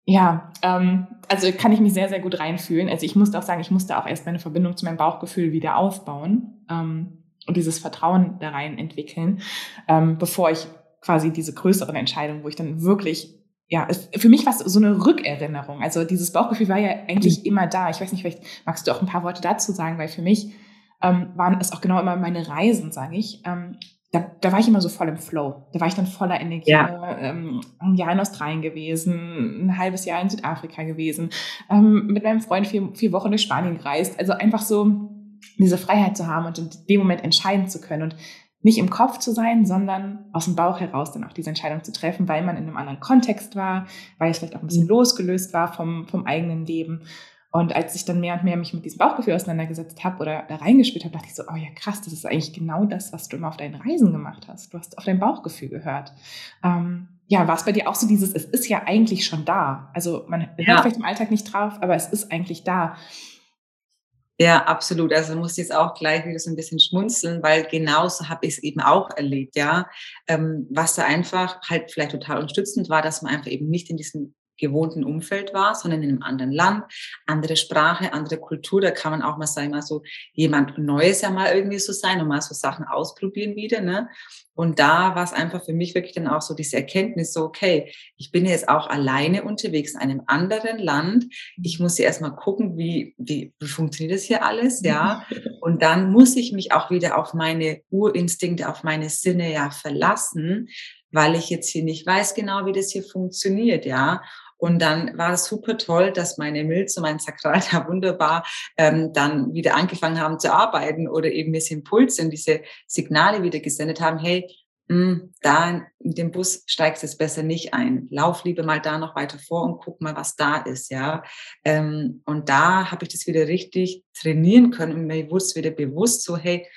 Ja, ähm, also kann ich mich sehr, sehr gut reinfühlen. Also ich musste auch sagen, ich musste auch erst meine Verbindung zu meinem Bauchgefühl wieder aufbauen ähm, und dieses Vertrauen da rein entwickeln, ähm, bevor ich quasi diese größeren Entscheidungen, wo ich dann wirklich ja, für mich war es so eine Rückerinnerung. Also dieses Bauchgefühl war ja eigentlich mhm. immer da. Ich weiß nicht, vielleicht magst du auch ein paar Worte dazu sagen, weil für mich ähm, waren es auch genau immer meine Reisen, sage ich. Ähm, da, da war ich immer so voll im Flow. Da war ich dann voller Energie. Ja. Ähm, ein Jahr in Australien gewesen, ein halbes Jahr in Südafrika gewesen, ähm, mit meinem Freund vier, vier Wochen durch Spanien gereist. Also einfach so diese Freiheit zu haben und in dem Moment entscheiden zu können. Und nicht im Kopf zu sein, sondern aus dem Bauch heraus dann auch diese Entscheidung zu treffen, weil man in einem anderen Kontext war, weil es vielleicht auch ein bisschen mhm. losgelöst war vom, vom eigenen Leben. Und als ich dann mehr und mehr mich mit diesem Bauchgefühl auseinandergesetzt habe oder da reingespielt habe, dachte ich so, oh ja, krass, das ist eigentlich genau das, was du immer auf deinen Reisen gemacht hast. Du hast auf dein Bauchgefühl gehört. Ähm, ja, war es bei dir auch so dieses, es ist ja eigentlich schon da. Also man hört ja. vielleicht im Alltag nicht drauf, aber es ist eigentlich da. Ja, absolut. Also muss jetzt auch gleich wieder so ein bisschen schmunzeln, weil genauso habe ich es eben auch erlebt, ja. Ähm, was da einfach halt vielleicht total unterstützend war, dass man einfach eben nicht in diesem gewohnten Umfeld war, sondern in einem anderen Land, andere Sprache, andere Kultur. Da kann man auch mal sagen, mal so jemand Neues ja mal irgendwie so sein und mal so Sachen ausprobieren wieder. Ne? Und da war es einfach für mich wirklich dann auch so diese Erkenntnis, so, okay, ich bin jetzt auch alleine unterwegs in einem anderen Land. Ich muss ja erstmal gucken, wie, wie, wie funktioniert das hier alles, ja. Und dann muss ich mich auch wieder auf meine Urinstinkte, auf meine Sinne ja verlassen, weil ich jetzt hier nicht weiß genau, wie das hier funktioniert, ja. Und dann war es super toll, dass meine Milz und mein Sakral da wunderbar ähm, dann wieder angefangen haben zu arbeiten oder eben mir Impulse und diese Signale wieder gesendet haben, hey, mh, hm, da in den Bus steigst jetzt besser nicht ein. Lauf lieber mal da noch weiter vor und guck mal, was da ist, ja. Ähm, und da habe ich das wieder richtig trainieren können und mir wurde es wieder bewusst so, hey,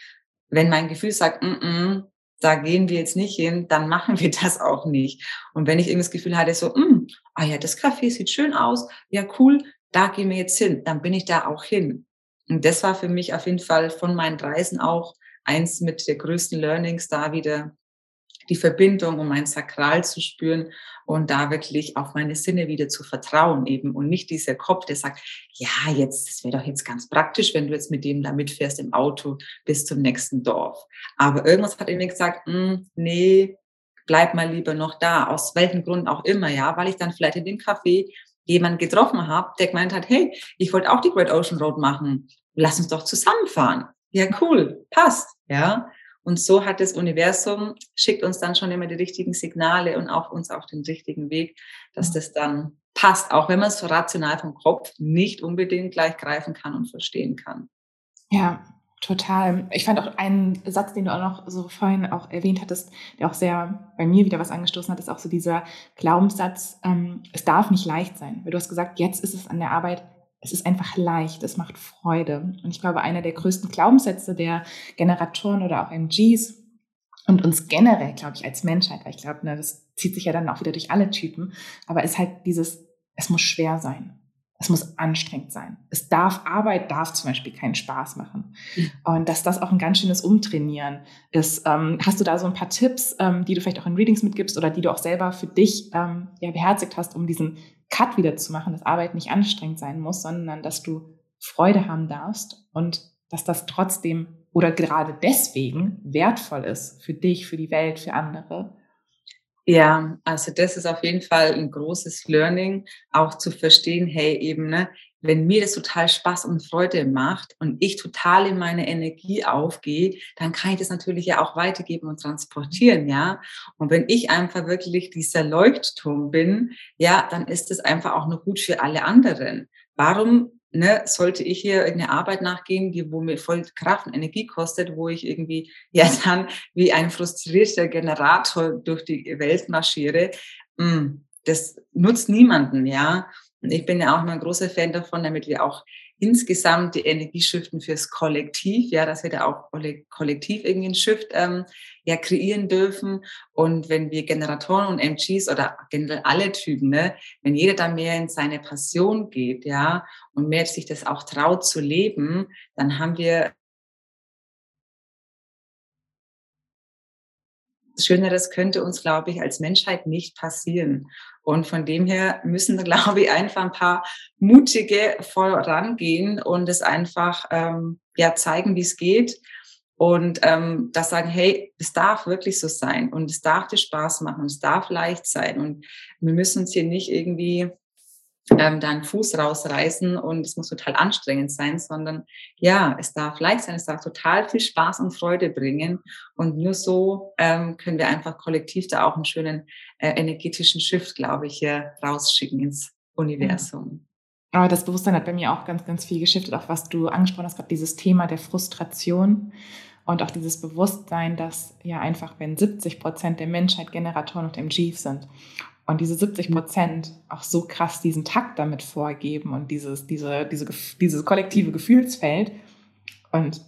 wenn mein Gefühl sagt, mm -mm, da gehen wir jetzt nicht hin, dann machen wir das auch nicht. Und wenn ich irgendwie das Gefühl hatte, so, mm, ah ja, das Café sieht schön aus, ja cool, da gehen wir jetzt hin, dann bin ich da auch hin. Und das war für mich auf jeden Fall von meinen Reisen auch eins mit der größten Learnings, da wieder die Verbindung um mein Sakral zu spüren und da wirklich auf meine Sinne wieder zu vertrauen eben und nicht dieser Kopf, der sagt, ja, jetzt, das wäre doch jetzt ganz praktisch, wenn du jetzt mit dem da mitfährst im Auto bis zum nächsten Dorf. Aber irgendwas hat in mir gesagt, hm, nee, bleib mal lieber noch da, aus welchem Grund auch immer, ja, weil ich dann vielleicht in dem Café jemanden getroffen habe, der gemeint hat, hey, ich wollte auch die Great Ocean Road machen, lass uns doch zusammenfahren. Ja, cool, passt, ja. Und so hat das Universum, schickt uns dann schon immer die richtigen Signale und auch uns auf den richtigen Weg, dass das dann passt, auch wenn man es rational vom Kopf nicht unbedingt gleich greifen kann und verstehen kann. Ja, total. Ich fand auch einen Satz, den du auch noch so vorhin auch erwähnt hattest, der auch sehr bei mir wieder was angestoßen hat, ist auch so dieser Glaubenssatz, ähm, es darf nicht leicht sein. Weil du hast gesagt, jetzt ist es an der Arbeit es ist einfach leicht, es macht Freude. Und ich glaube, einer der größten Glaubenssätze der Generatoren oder auch MGs und uns generell, glaube ich, als Menschheit, weil ich glaube, ne, das zieht sich ja dann auch wieder durch alle Typen, aber ist halt dieses, es muss schwer sein. Es muss anstrengend sein. Es darf, Arbeit darf zum Beispiel keinen Spaß machen. Mhm. Und dass das auch ein ganz schönes Umtrainieren ist. Ähm, hast du da so ein paar Tipps, ähm, die du vielleicht auch in Readings mitgibst oder die du auch selber für dich ähm, ja, beherzigt hast, um diesen Cut wieder zu machen, dass Arbeit nicht anstrengend sein muss, sondern dass du Freude haben darfst und dass das trotzdem oder gerade deswegen wertvoll ist für dich, für die Welt, für andere. Ja, also das ist auf jeden Fall ein großes Learning, auch zu verstehen, hey, eben, ne, wenn mir das total Spaß und Freude macht und ich total in meine Energie aufgehe, dann kann ich das natürlich ja auch weitergeben und transportieren, ja. Und wenn ich einfach wirklich dieser Leuchtturm bin, ja, dann ist es einfach auch nur gut für alle anderen. Warum ne, sollte ich hier eine Arbeit nachgehen, die wo mir voll Kraft und Energie kostet, wo ich irgendwie ja dann wie ein frustrierter Generator durch die Welt marschiere, hm, das nutzt niemanden, ja. Und ich bin ja auch immer ein großer Fan davon, damit wir auch insgesamt die Energie shiften fürs Kollektiv, ja, dass wir da auch kollektiv irgendwie einen Shift ähm, ja, kreieren dürfen. Und wenn wir Generatoren und MGs oder generell alle Typen, ne, wenn jeder da mehr in seine Passion geht, ja, und mehr sich das auch traut zu leben, dann haben wir Schöneres könnte uns, glaube ich, als Menschheit nicht passieren. Und von dem her müssen, glaube ich, einfach ein paar mutige vorangehen und es einfach ähm, ja zeigen, wie es geht. Und ähm, das sagen, hey, es darf wirklich so sein und es darf dir Spaß machen, es darf leicht sein und wir müssen uns hier nicht irgendwie ähm, deinen Fuß rausreißen und es muss total anstrengend sein, sondern ja, es darf leicht sein, es darf total viel Spaß und Freude bringen und nur so ähm, können wir einfach kollektiv da auch einen schönen äh, energetischen Shift, glaube ich, hier rausschicken ins Universum. Aber das Bewusstsein hat bei mir auch ganz, ganz viel geschiftet, auch was du angesprochen hast, gerade dieses Thema der Frustration und auch dieses Bewusstsein, dass ja einfach, wenn 70 Prozent der Menschheit Generatoren und MGs sind und diese 70 Prozent auch so krass diesen Takt damit vorgeben und dieses, diese, diese, dieses kollektive Gefühlsfeld und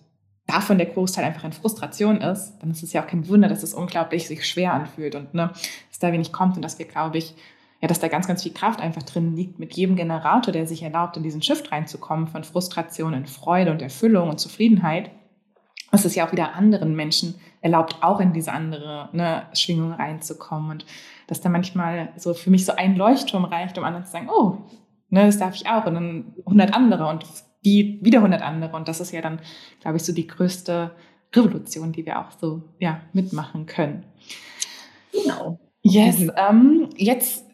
davon der Großteil einfach in Frustration ist, dann ist es ja auch kein Wunder, dass es unglaublich sich schwer anfühlt und ne, dass da wenig kommt und dass wir, glaube ich, ja, dass da ganz, ganz viel Kraft einfach drin liegt mit jedem Generator, der sich erlaubt, in diesen Shift reinzukommen von Frustration in Freude und Erfüllung und Zufriedenheit. Es ist ja auch wieder anderen Menschen erlaubt, auch in diese andere ne, Schwingung reinzukommen. Und dass da manchmal so für mich so ein Leuchtturm reicht, um anderen zu sagen, oh, ne, das darf ich auch. Und dann 100 andere und die wieder 100 andere. Und das ist ja dann, glaube ich, so die größte Revolution, die wir auch so ja, mitmachen können. Genau. Yes, ähm, jetzt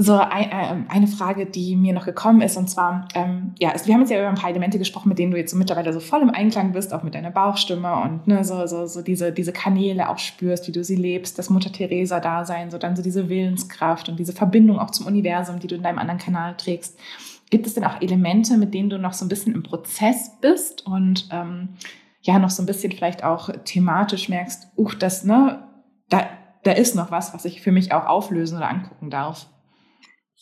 so ein, äh, eine Frage, die mir noch gekommen ist, und zwar, ähm, ja, wir haben jetzt ja über ein paar Elemente gesprochen, mit denen du jetzt so mittlerweile so voll im Einklang bist, auch mit deiner Bauchstimme und ne, so, so, so diese, diese Kanäle auch spürst, wie du sie lebst, das Mutter Teresa Dasein, so dann so diese Willenskraft und diese Verbindung auch zum Universum, die du in deinem anderen Kanal trägst. Gibt es denn auch Elemente, mit denen du noch so ein bisschen im Prozess bist und ähm, ja, noch so ein bisschen vielleicht auch thematisch merkst, uch, das, ne, da, da ist noch was, was ich für mich auch auflösen oder angucken darf?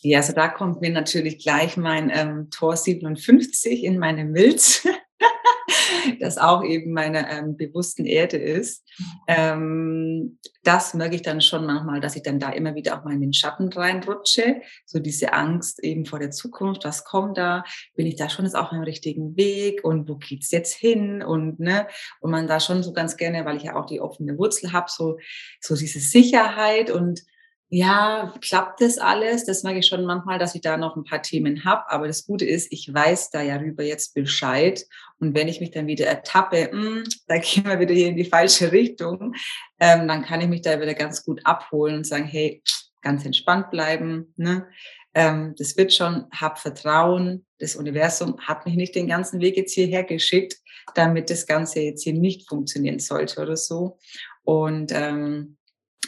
Ja, also da kommt mir natürlich gleich mein ähm, Tor 57 in meine Milz, das auch eben meine ähm, bewussten Erde ist. Ähm, das merke ich dann schon manchmal, dass ich dann da immer wieder auch mal in den Schatten reinrutsche. So diese Angst eben vor der Zukunft, was kommt da? Bin ich da schon jetzt auch im richtigen Weg? Und wo geht's jetzt hin? Und, ne, und man da schon so ganz gerne, weil ich ja auch die offene Wurzel habe, so, so diese Sicherheit und ja, klappt das alles? Das merke ich schon manchmal, dass ich da noch ein paar Themen habe. Aber das Gute ist, ich weiß da ja rüber jetzt Bescheid. Und wenn ich mich dann wieder ertappe, mh, hm, da gehen wir wieder hier in die falsche Richtung, ähm, dann kann ich mich da wieder ganz gut abholen und sagen, hey, ganz entspannt bleiben. Ne? Ähm, das wird schon, hab Vertrauen. Das Universum hat mich nicht den ganzen Weg jetzt hierher geschickt, damit das Ganze jetzt hier nicht funktionieren sollte oder so. Und ähm,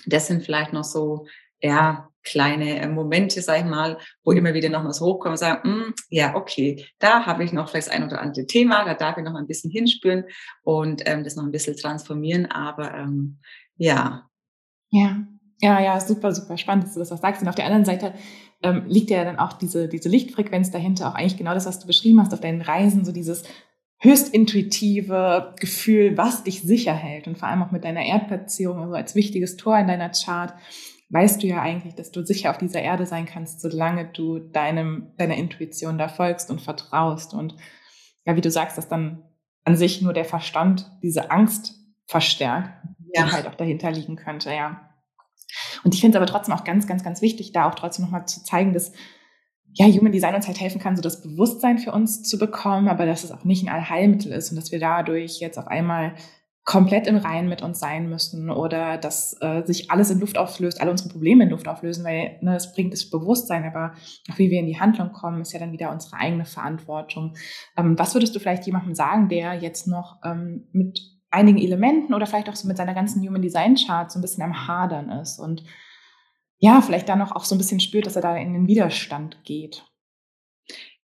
das sind vielleicht noch so ja, kleine äh, Momente, sag ich mal, wo immer wieder noch was hochkommt und sagen, mm, ja, okay, da habe ich noch vielleicht ein oder andere Thema, da darf ich noch ein bisschen hinspüren und ähm, das noch ein bisschen transformieren, aber ähm, ja. Ja, ja, ja, super, super spannend, dass du das auch sagst. Und auf der anderen Seite ähm, liegt ja dann auch diese, diese Lichtfrequenz dahinter, auch eigentlich genau das, was du beschrieben hast auf deinen Reisen, so dieses höchst intuitive Gefühl, was dich sicher hält und vor allem auch mit deiner Erdplatzierung, also als wichtiges Tor in deiner Chart, weißt du ja eigentlich, dass du sicher auf dieser Erde sein kannst, solange du deinem, deiner Intuition da folgst und vertraust. Und ja, wie du sagst, dass dann an sich nur der Verstand diese Angst verstärkt, ja. die halt auch dahinter liegen könnte, ja. Und ich finde es aber trotzdem auch ganz, ganz, ganz wichtig, da auch trotzdem nochmal zu zeigen, dass ja, Human Design uns halt helfen kann, so das Bewusstsein für uns zu bekommen, aber dass es auch nicht ein Allheilmittel ist und dass wir dadurch jetzt auf einmal komplett im Reinen mit uns sein müssen oder dass äh, sich alles in Luft auflöst, alle unsere Probleme in Luft auflösen, weil ne, das bringt das Bewusstsein, aber auch wie wir in die Handlung kommen, ist ja dann wieder unsere eigene Verantwortung. Ähm, was würdest du vielleicht jemandem sagen, der jetzt noch ähm, mit einigen Elementen oder vielleicht auch so mit seiner ganzen Human Design Chart so ein bisschen am Hadern ist und ja, vielleicht dann auch so ein bisschen spürt, dass er da in den Widerstand geht?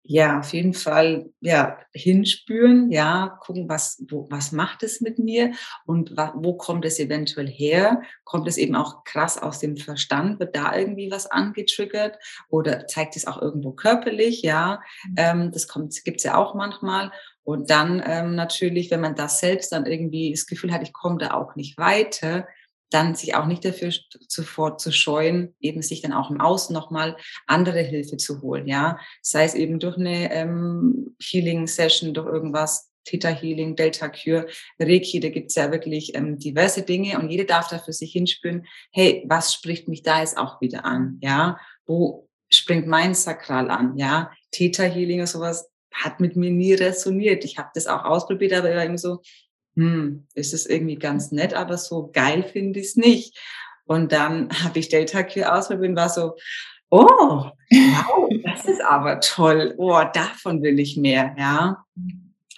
Ja, auf jeden Fall, ja, hinspüren, ja, gucken, was, wo, was macht es mit mir und wo kommt es eventuell her? Kommt es eben auch krass aus dem Verstand? Wird da irgendwie was angetriggert oder zeigt es auch irgendwo körperlich? Ja, mhm. ähm, das kommt, gibt's ja auch manchmal. Und dann ähm, natürlich, wenn man das selbst dann irgendwie das Gefühl hat, ich komme da auch nicht weiter, dann sich auch nicht dafür sofort zu scheuen, eben sich dann auch im Außen nochmal andere Hilfe zu holen, ja. Sei es eben durch eine ähm, Healing-Session, durch irgendwas, Theta Healing, Delta Cure, Reiki, da gibt's ja wirklich ähm, diverse Dinge und jede darf da für sich hinspüren, hey, was spricht mich da jetzt auch wieder an, ja? Wo springt mein Sakral an, ja? Theta Healing oder sowas hat mit mir nie resoniert. Ich habe das auch ausprobiert, aber immer so, hm, ist es irgendwie ganz nett, aber so geil finde ich es nicht. Und dann habe ich Delta Q ausprobiert und war so, oh, wow, das ist aber toll. Oh, davon will ich mehr, ja.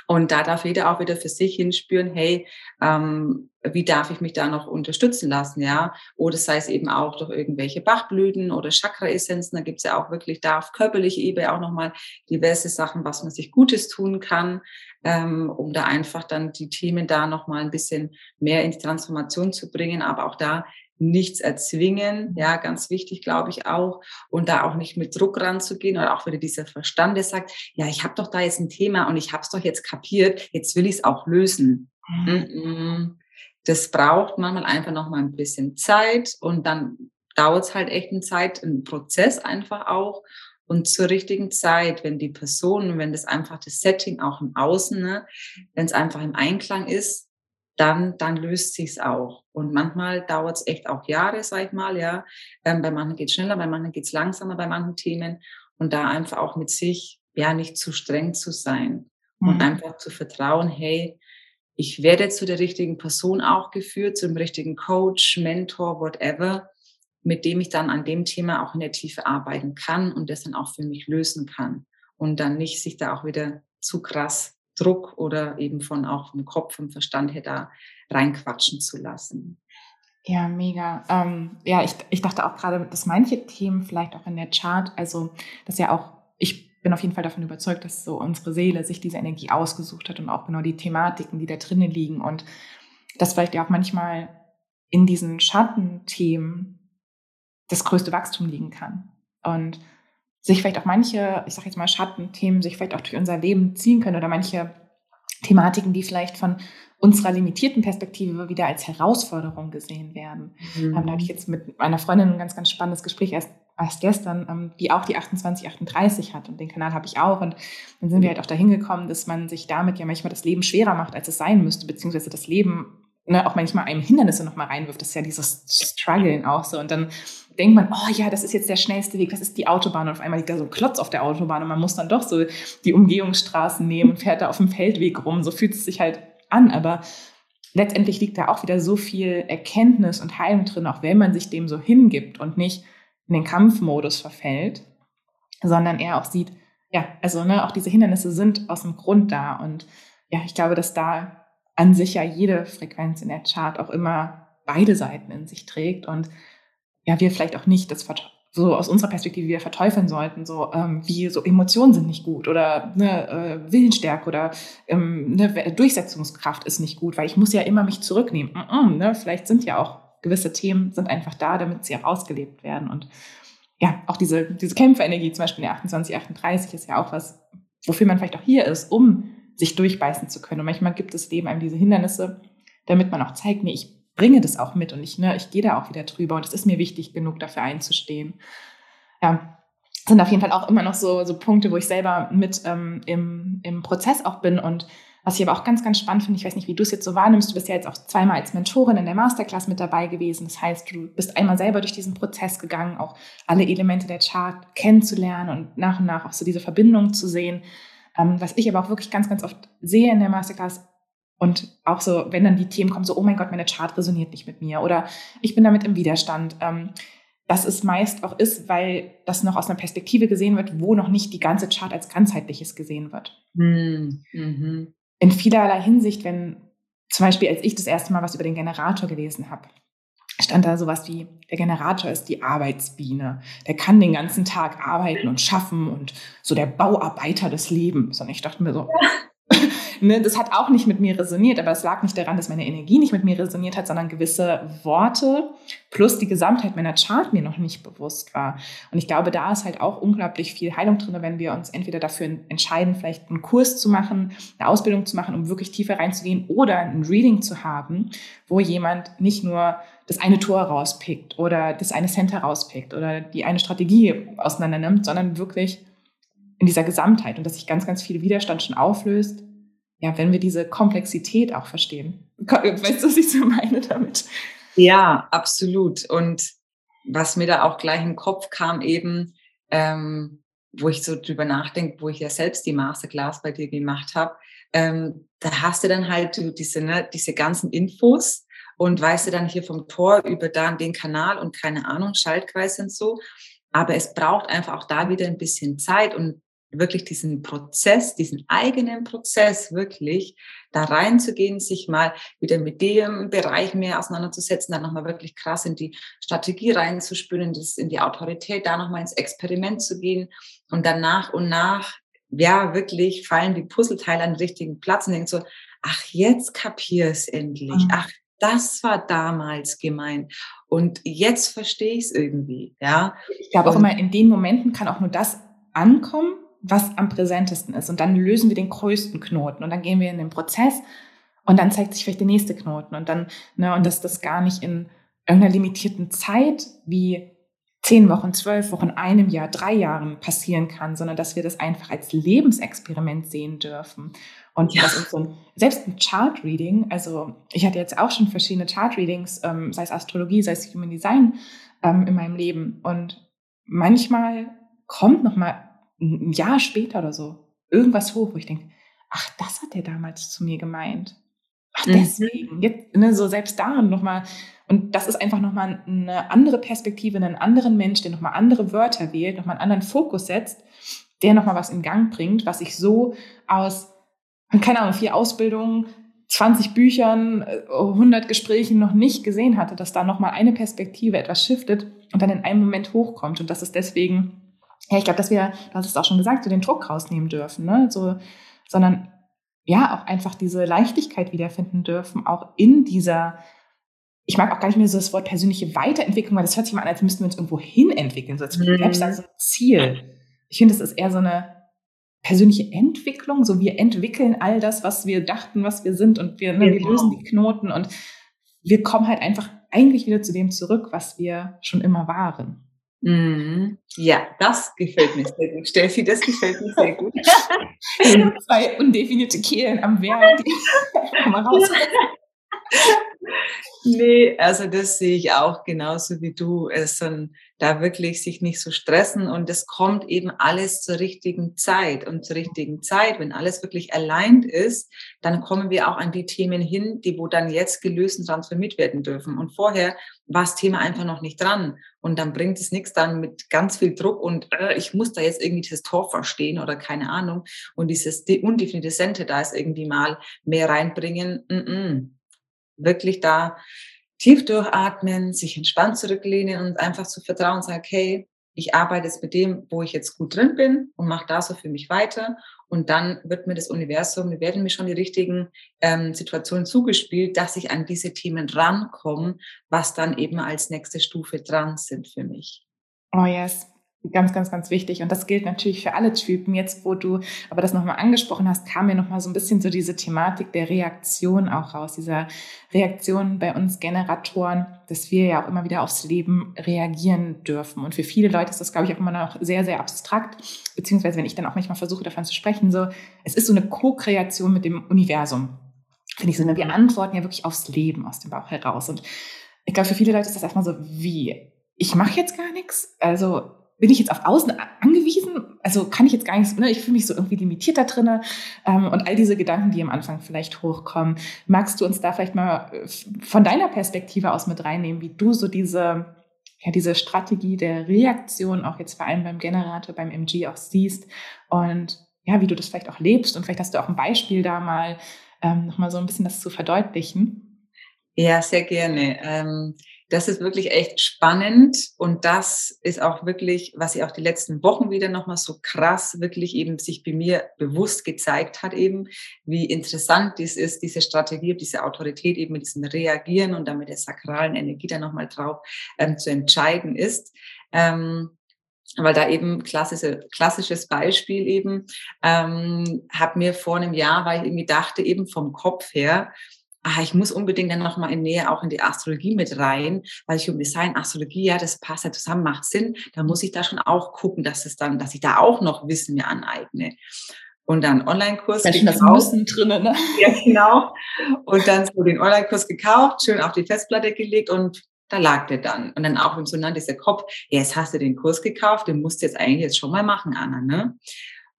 Und da darf jeder auch wieder für sich hinspüren, hey, ähm, wie darf ich mich da noch unterstützen lassen, ja? Oder sei es eben auch durch irgendwelche Bachblüten oder Chakra-Essenzen, da gibt's ja auch wirklich da auf körperlicher Ebene auch nochmal diverse Sachen, was man sich Gutes tun kann, ähm, um da einfach dann die Themen da nochmal ein bisschen mehr in die Transformation zu bringen, aber auch da nichts erzwingen, ja, ganz wichtig, glaube ich auch, und da auch nicht mit Druck ranzugehen oder auch wieder dieser Verstand, der sagt, ja, ich habe doch da jetzt ein Thema und ich habe es doch jetzt kapiert, jetzt will ich es auch lösen. Mhm. Das braucht manchmal einfach noch mal ein bisschen Zeit und dann dauert es halt echt eine Zeit, ein Prozess einfach auch. Und zur richtigen Zeit, wenn die Person, wenn das einfach das Setting auch im Außen, ne, wenn es einfach im Einklang ist, dann, dann löst sich's auch. Und manchmal dauert es echt auch Jahre, sag ich mal, ja. Ähm, bei manchen geht's schneller, bei manchen geht's langsamer, bei manchen Themen. Und da einfach auch mit sich, ja, nicht zu streng zu sein mhm. und einfach zu vertrauen, hey, ich werde zu der richtigen Person auch geführt, zum richtigen Coach, Mentor, whatever, mit dem ich dann an dem Thema auch in der Tiefe arbeiten kann und das dann auch für mich lösen kann. Und dann nicht sich da auch wieder zu krass Druck oder eben von auch vom Kopf, vom Verstand her da reinquatschen zu lassen. Ja, mega. Ähm, ja, ich, ich dachte auch gerade, dass manche Themen vielleicht auch in der Chart, also dass ja auch, ich bin auf jeden Fall davon überzeugt, dass so unsere Seele sich diese Energie ausgesucht hat und auch genau die Thematiken, die da drinnen liegen und dass vielleicht ja auch manchmal in diesen Schattenthemen das größte Wachstum liegen kann. Und sich vielleicht auch manche, ich sage jetzt mal Schattenthemen, sich vielleicht auch durch unser Leben ziehen können oder manche Thematiken, die vielleicht von unserer limitierten Perspektive wieder als Herausforderung gesehen werden. Mhm. da hatte ich jetzt mit meiner Freundin ein ganz, ganz spannendes Gespräch erst, erst gestern, ähm, die auch die 2838 hat und den Kanal habe ich auch. Und dann sind wir halt auch dahin gekommen, dass man sich damit ja manchmal das Leben schwerer macht, als es sein müsste, beziehungsweise das Leben ne, auch manchmal einem Hindernisse nochmal reinwirft. Das ist ja dieses Struggeln auch so. Und dann denkt man, oh ja, das ist jetzt der schnellste Weg, das ist die Autobahn. Und auf einmal liegt da so ein Klotz auf der Autobahn und man muss dann doch so die Umgehungsstraßen nehmen und fährt da auf dem Feldweg rum. So fühlt es sich halt an. Aber letztendlich liegt da auch wieder so viel Erkenntnis und Heilung drin, auch wenn man sich dem so hingibt und nicht in den Kampfmodus verfällt, sondern eher auch sieht, ja, also ne, auch diese Hindernisse sind aus dem Grund da. Und ja, ich glaube, dass da an sich ja jede Frequenz in der Chart auch immer beide Seiten in sich trägt und ja, wir vielleicht auch nicht das so aus unserer Perspektive wieder verteufeln sollten, so ähm, wie so Emotionen sind nicht gut oder ne, äh, Willensstärke oder ähm, ne, Durchsetzungskraft ist nicht gut, weil ich muss ja immer mich zurücknehmen. Mm -mm, ne? Vielleicht sind ja auch gewisse Themen sind einfach da, damit sie auch ausgelebt werden und ja, auch diese, diese Kämpferenergie, zum Beispiel der 28, 38 ist ja auch was, wofür man vielleicht auch hier ist, um sich durchbeißen zu können. Und manchmal gibt es Leben einem diese Hindernisse, damit man auch zeigt, nee, ich bringe das auch mit und ich, ne, ich gehe da auch wieder drüber und es ist mir wichtig genug, dafür einzustehen. Ja, sind auf jeden Fall auch immer noch so, so Punkte, wo ich selber mit ähm, im, im Prozess auch bin und was ich aber auch ganz, ganz spannend finde, ich weiß nicht, wie du es jetzt so wahrnimmst, du bist ja jetzt auch zweimal als Mentorin in der Masterclass mit dabei gewesen. Das heißt, du bist einmal selber durch diesen Prozess gegangen, auch alle Elemente der Chart kennenzulernen und nach und nach auch so diese Verbindung zu sehen. Ähm, was ich aber auch wirklich ganz, ganz oft sehe in der Masterclass und auch so, wenn dann die Themen kommen, so, oh mein Gott, meine Chart resoniert nicht mit mir oder ich bin damit im Widerstand. Ähm, dass es meist auch ist, weil das noch aus einer Perspektive gesehen wird, wo noch nicht die ganze Chart als ganzheitliches gesehen wird. Hm, mhm. In vielerlei Hinsicht, wenn zum Beispiel, als ich das erste Mal was über den Generator gelesen habe, stand da sowas wie, der Generator ist die Arbeitsbiene. Der kann den ganzen Tag arbeiten und schaffen und so der Bauarbeiter des Lebens. Und ich dachte mir so, ne, das hat auch nicht mit mir resoniert, aber es lag nicht daran, dass meine Energie nicht mit mir resoniert hat, sondern gewisse Worte plus die Gesamtheit meiner Chart mir noch nicht bewusst war. Und ich glaube, da ist halt auch unglaublich viel Heilung drin, wenn wir uns entweder dafür entscheiden, vielleicht einen Kurs zu machen, eine Ausbildung zu machen, um wirklich tiefer reinzugehen oder ein Reading zu haben, wo jemand nicht nur das eine Tor rauspickt oder das eine Center rauspickt oder die eine Strategie auseinander nimmt, sondern wirklich in dieser Gesamtheit und dass sich ganz, ganz viel Widerstand schon auflöst, ja, wenn wir diese Komplexität auch verstehen. Weißt du, was ich so meine damit? Ja, absolut. Und was mir da auch gleich im Kopf kam, eben, ähm, wo ich so drüber nachdenke, wo ich ja selbst die Masterclass bei dir gemacht habe, ähm, da hast du dann halt diese, ne, diese ganzen Infos und weißt du dann hier vom Tor über dann den Kanal und keine Ahnung, Schaltkreis und so. Aber es braucht einfach auch da wieder ein bisschen Zeit und wirklich diesen Prozess, diesen eigenen Prozess wirklich da reinzugehen, sich mal wieder mit dem Bereich mehr auseinanderzusetzen, dann nochmal wirklich krass in die Strategie reinzuspüren, das in die Autorität, da nochmal ins Experiment zu gehen und dann nach und nach, ja, wirklich fallen die Puzzleteile an den richtigen Platz und denken so, ach, jetzt kapier es endlich, mhm. ach, das war damals gemeint. Und jetzt verstehe ich es irgendwie, ja. Ich glaube auch immer, in den Momenten kann auch nur das ankommen, was am präsentesten ist. Und dann lösen wir den größten Knoten und dann gehen wir in den Prozess und dann zeigt sich vielleicht der nächste Knoten und dann, ne, und dass das gar nicht in irgendeiner limitierten Zeit wie zehn Wochen, zwölf Wochen, einem Jahr, drei Jahren passieren kann, sondern dass wir das einfach als Lebensexperiment sehen dürfen. Und ja. uns so ein, selbst ein Chart-Reading, also ich hatte jetzt auch schon verschiedene Chart-Readings, ähm, sei es Astrologie, sei es Human Design ähm, in meinem Leben. Und manchmal kommt nochmal ein Jahr später oder so irgendwas hoch, wo ich denke, ach, das hat der damals zu mir gemeint. Ach, mhm. deswegen. Jetzt, ne, so selbst da nochmal. Und das ist einfach nochmal eine andere Perspektive, einen anderen Mensch, der nochmal andere Wörter wählt, nochmal einen anderen Fokus setzt, der nochmal was in Gang bringt, was ich so aus, keine Ahnung, vier Ausbildungen, 20 Büchern, 100 Gesprächen noch nicht gesehen hatte, dass da nochmal eine Perspektive etwas shiftet und dann in einem Moment hochkommt. Und das ist deswegen ja, ich glaube, dass wir, du hast es auch schon gesagt, so den Druck rausnehmen dürfen, ne? so, sondern ja, auch einfach diese Leichtigkeit wiederfinden dürfen, auch in dieser, ich mag auch gar nicht mehr so das Wort persönliche Weiterentwicklung, weil das hört sich mal an, als müssten wir uns irgendwo hin entwickeln, so als mhm. so ein Ziel. Ich finde, es ist eher so eine persönliche Entwicklung, so wir entwickeln all das, was wir dachten, was wir sind und wir, ne, wir genau. lösen die Knoten und wir kommen halt einfach eigentlich wieder zu dem zurück, was wir schon immer waren. Mhm. Ja, das gefällt mir sehr gut, Steffi, das gefällt mir sehr gut. Zwei undefinierte Kehlen am Werk, mal raus. Nee, also das sehe ich auch genauso wie du. Es sind da wirklich sich nicht so stressen und es kommt eben alles zur richtigen Zeit und zur richtigen Zeit, wenn alles wirklich aligned ist, dann kommen wir auch an die Themen hin, die wo dann jetzt gelöst und transformiert werden dürfen. Und vorher war das Thema einfach noch nicht dran und dann bringt es nichts dann mit ganz viel Druck und äh, ich muss da jetzt irgendwie dieses Tor verstehen oder keine Ahnung und dieses undefinierte Sente da ist irgendwie mal mehr reinbringen. Mm -mm wirklich da tief durchatmen, sich entspannt zurücklehnen und einfach zu vertrauen und sagen, okay, ich arbeite jetzt mit dem, wo ich jetzt gut drin bin und mache da so für mich weiter. Und dann wird mir das Universum, mir werden mir schon die richtigen ähm, Situationen zugespielt, dass ich an diese Themen rankomme, was dann eben als nächste Stufe dran sind für mich. Oh yes, Ganz, ganz, ganz wichtig. Und das gilt natürlich für alle Typen. Jetzt, wo du aber das nochmal angesprochen hast, kam mir nochmal so ein bisschen so diese Thematik der Reaktion auch raus. Dieser Reaktion bei uns Generatoren, dass wir ja auch immer wieder aufs Leben reagieren dürfen. Und für viele Leute ist das, glaube ich, auch immer noch sehr, sehr abstrakt. Beziehungsweise, wenn ich dann auch manchmal versuche, davon zu sprechen, so, es ist so eine Co-Kreation mit dem Universum. Finde ich so, ne? wir antworten ja wirklich aufs Leben aus dem Bauch heraus. Und ich glaube, für viele Leute ist das erstmal so, wie? Ich mache jetzt gar nichts. Also bin ich jetzt auf Außen angewiesen? Also kann ich jetzt gar nichts, ne? ich fühle mich so irgendwie limitiert da drinne ähm, und all diese Gedanken, die am Anfang vielleicht hochkommen. Magst du uns da vielleicht mal äh, von deiner Perspektive aus mit reinnehmen, wie du so diese, ja, diese Strategie der Reaktion auch jetzt vor allem beim Generator, beim MG auch siehst und ja, wie du das vielleicht auch lebst und vielleicht hast du auch ein Beispiel da mal ähm, nochmal so ein bisschen das zu verdeutlichen. Ja, sehr gerne. Ähm das ist wirklich echt spannend und das ist auch wirklich, was sich auch die letzten Wochen wieder nochmal so krass wirklich eben sich bei mir bewusst gezeigt hat eben, wie interessant dies ist, diese Strategie, diese Autorität eben mit diesem Reagieren und damit der sakralen Energie dann nochmal drauf ähm, zu entscheiden ist. Ähm, weil da eben klassische, klassisches Beispiel eben, ähm, habe mir vor einem Jahr, weil ich irgendwie dachte, eben vom Kopf her, ah, ich muss unbedingt dann nochmal in Nähe auch in die Astrologie mit rein, weil ich um Design, Astrologie, ja, das passt ja zusammen, macht Sinn. Da muss ich da schon auch gucken, dass es dann, dass ich da auch noch Wissen mir aneigne. Und dann Online-Kurs gekauft. Das drinnen, ne? Ja, genau. Und dann so den Online-Kurs gekauft, schön auf die Festplatte gelegt und da lag der dann. Und dann auch im so dieser Kopf, ja, jetzt hast du den Kurs gekauft, den musst du jetzt eigentlich jetzt schon mal machen, Anna, ne?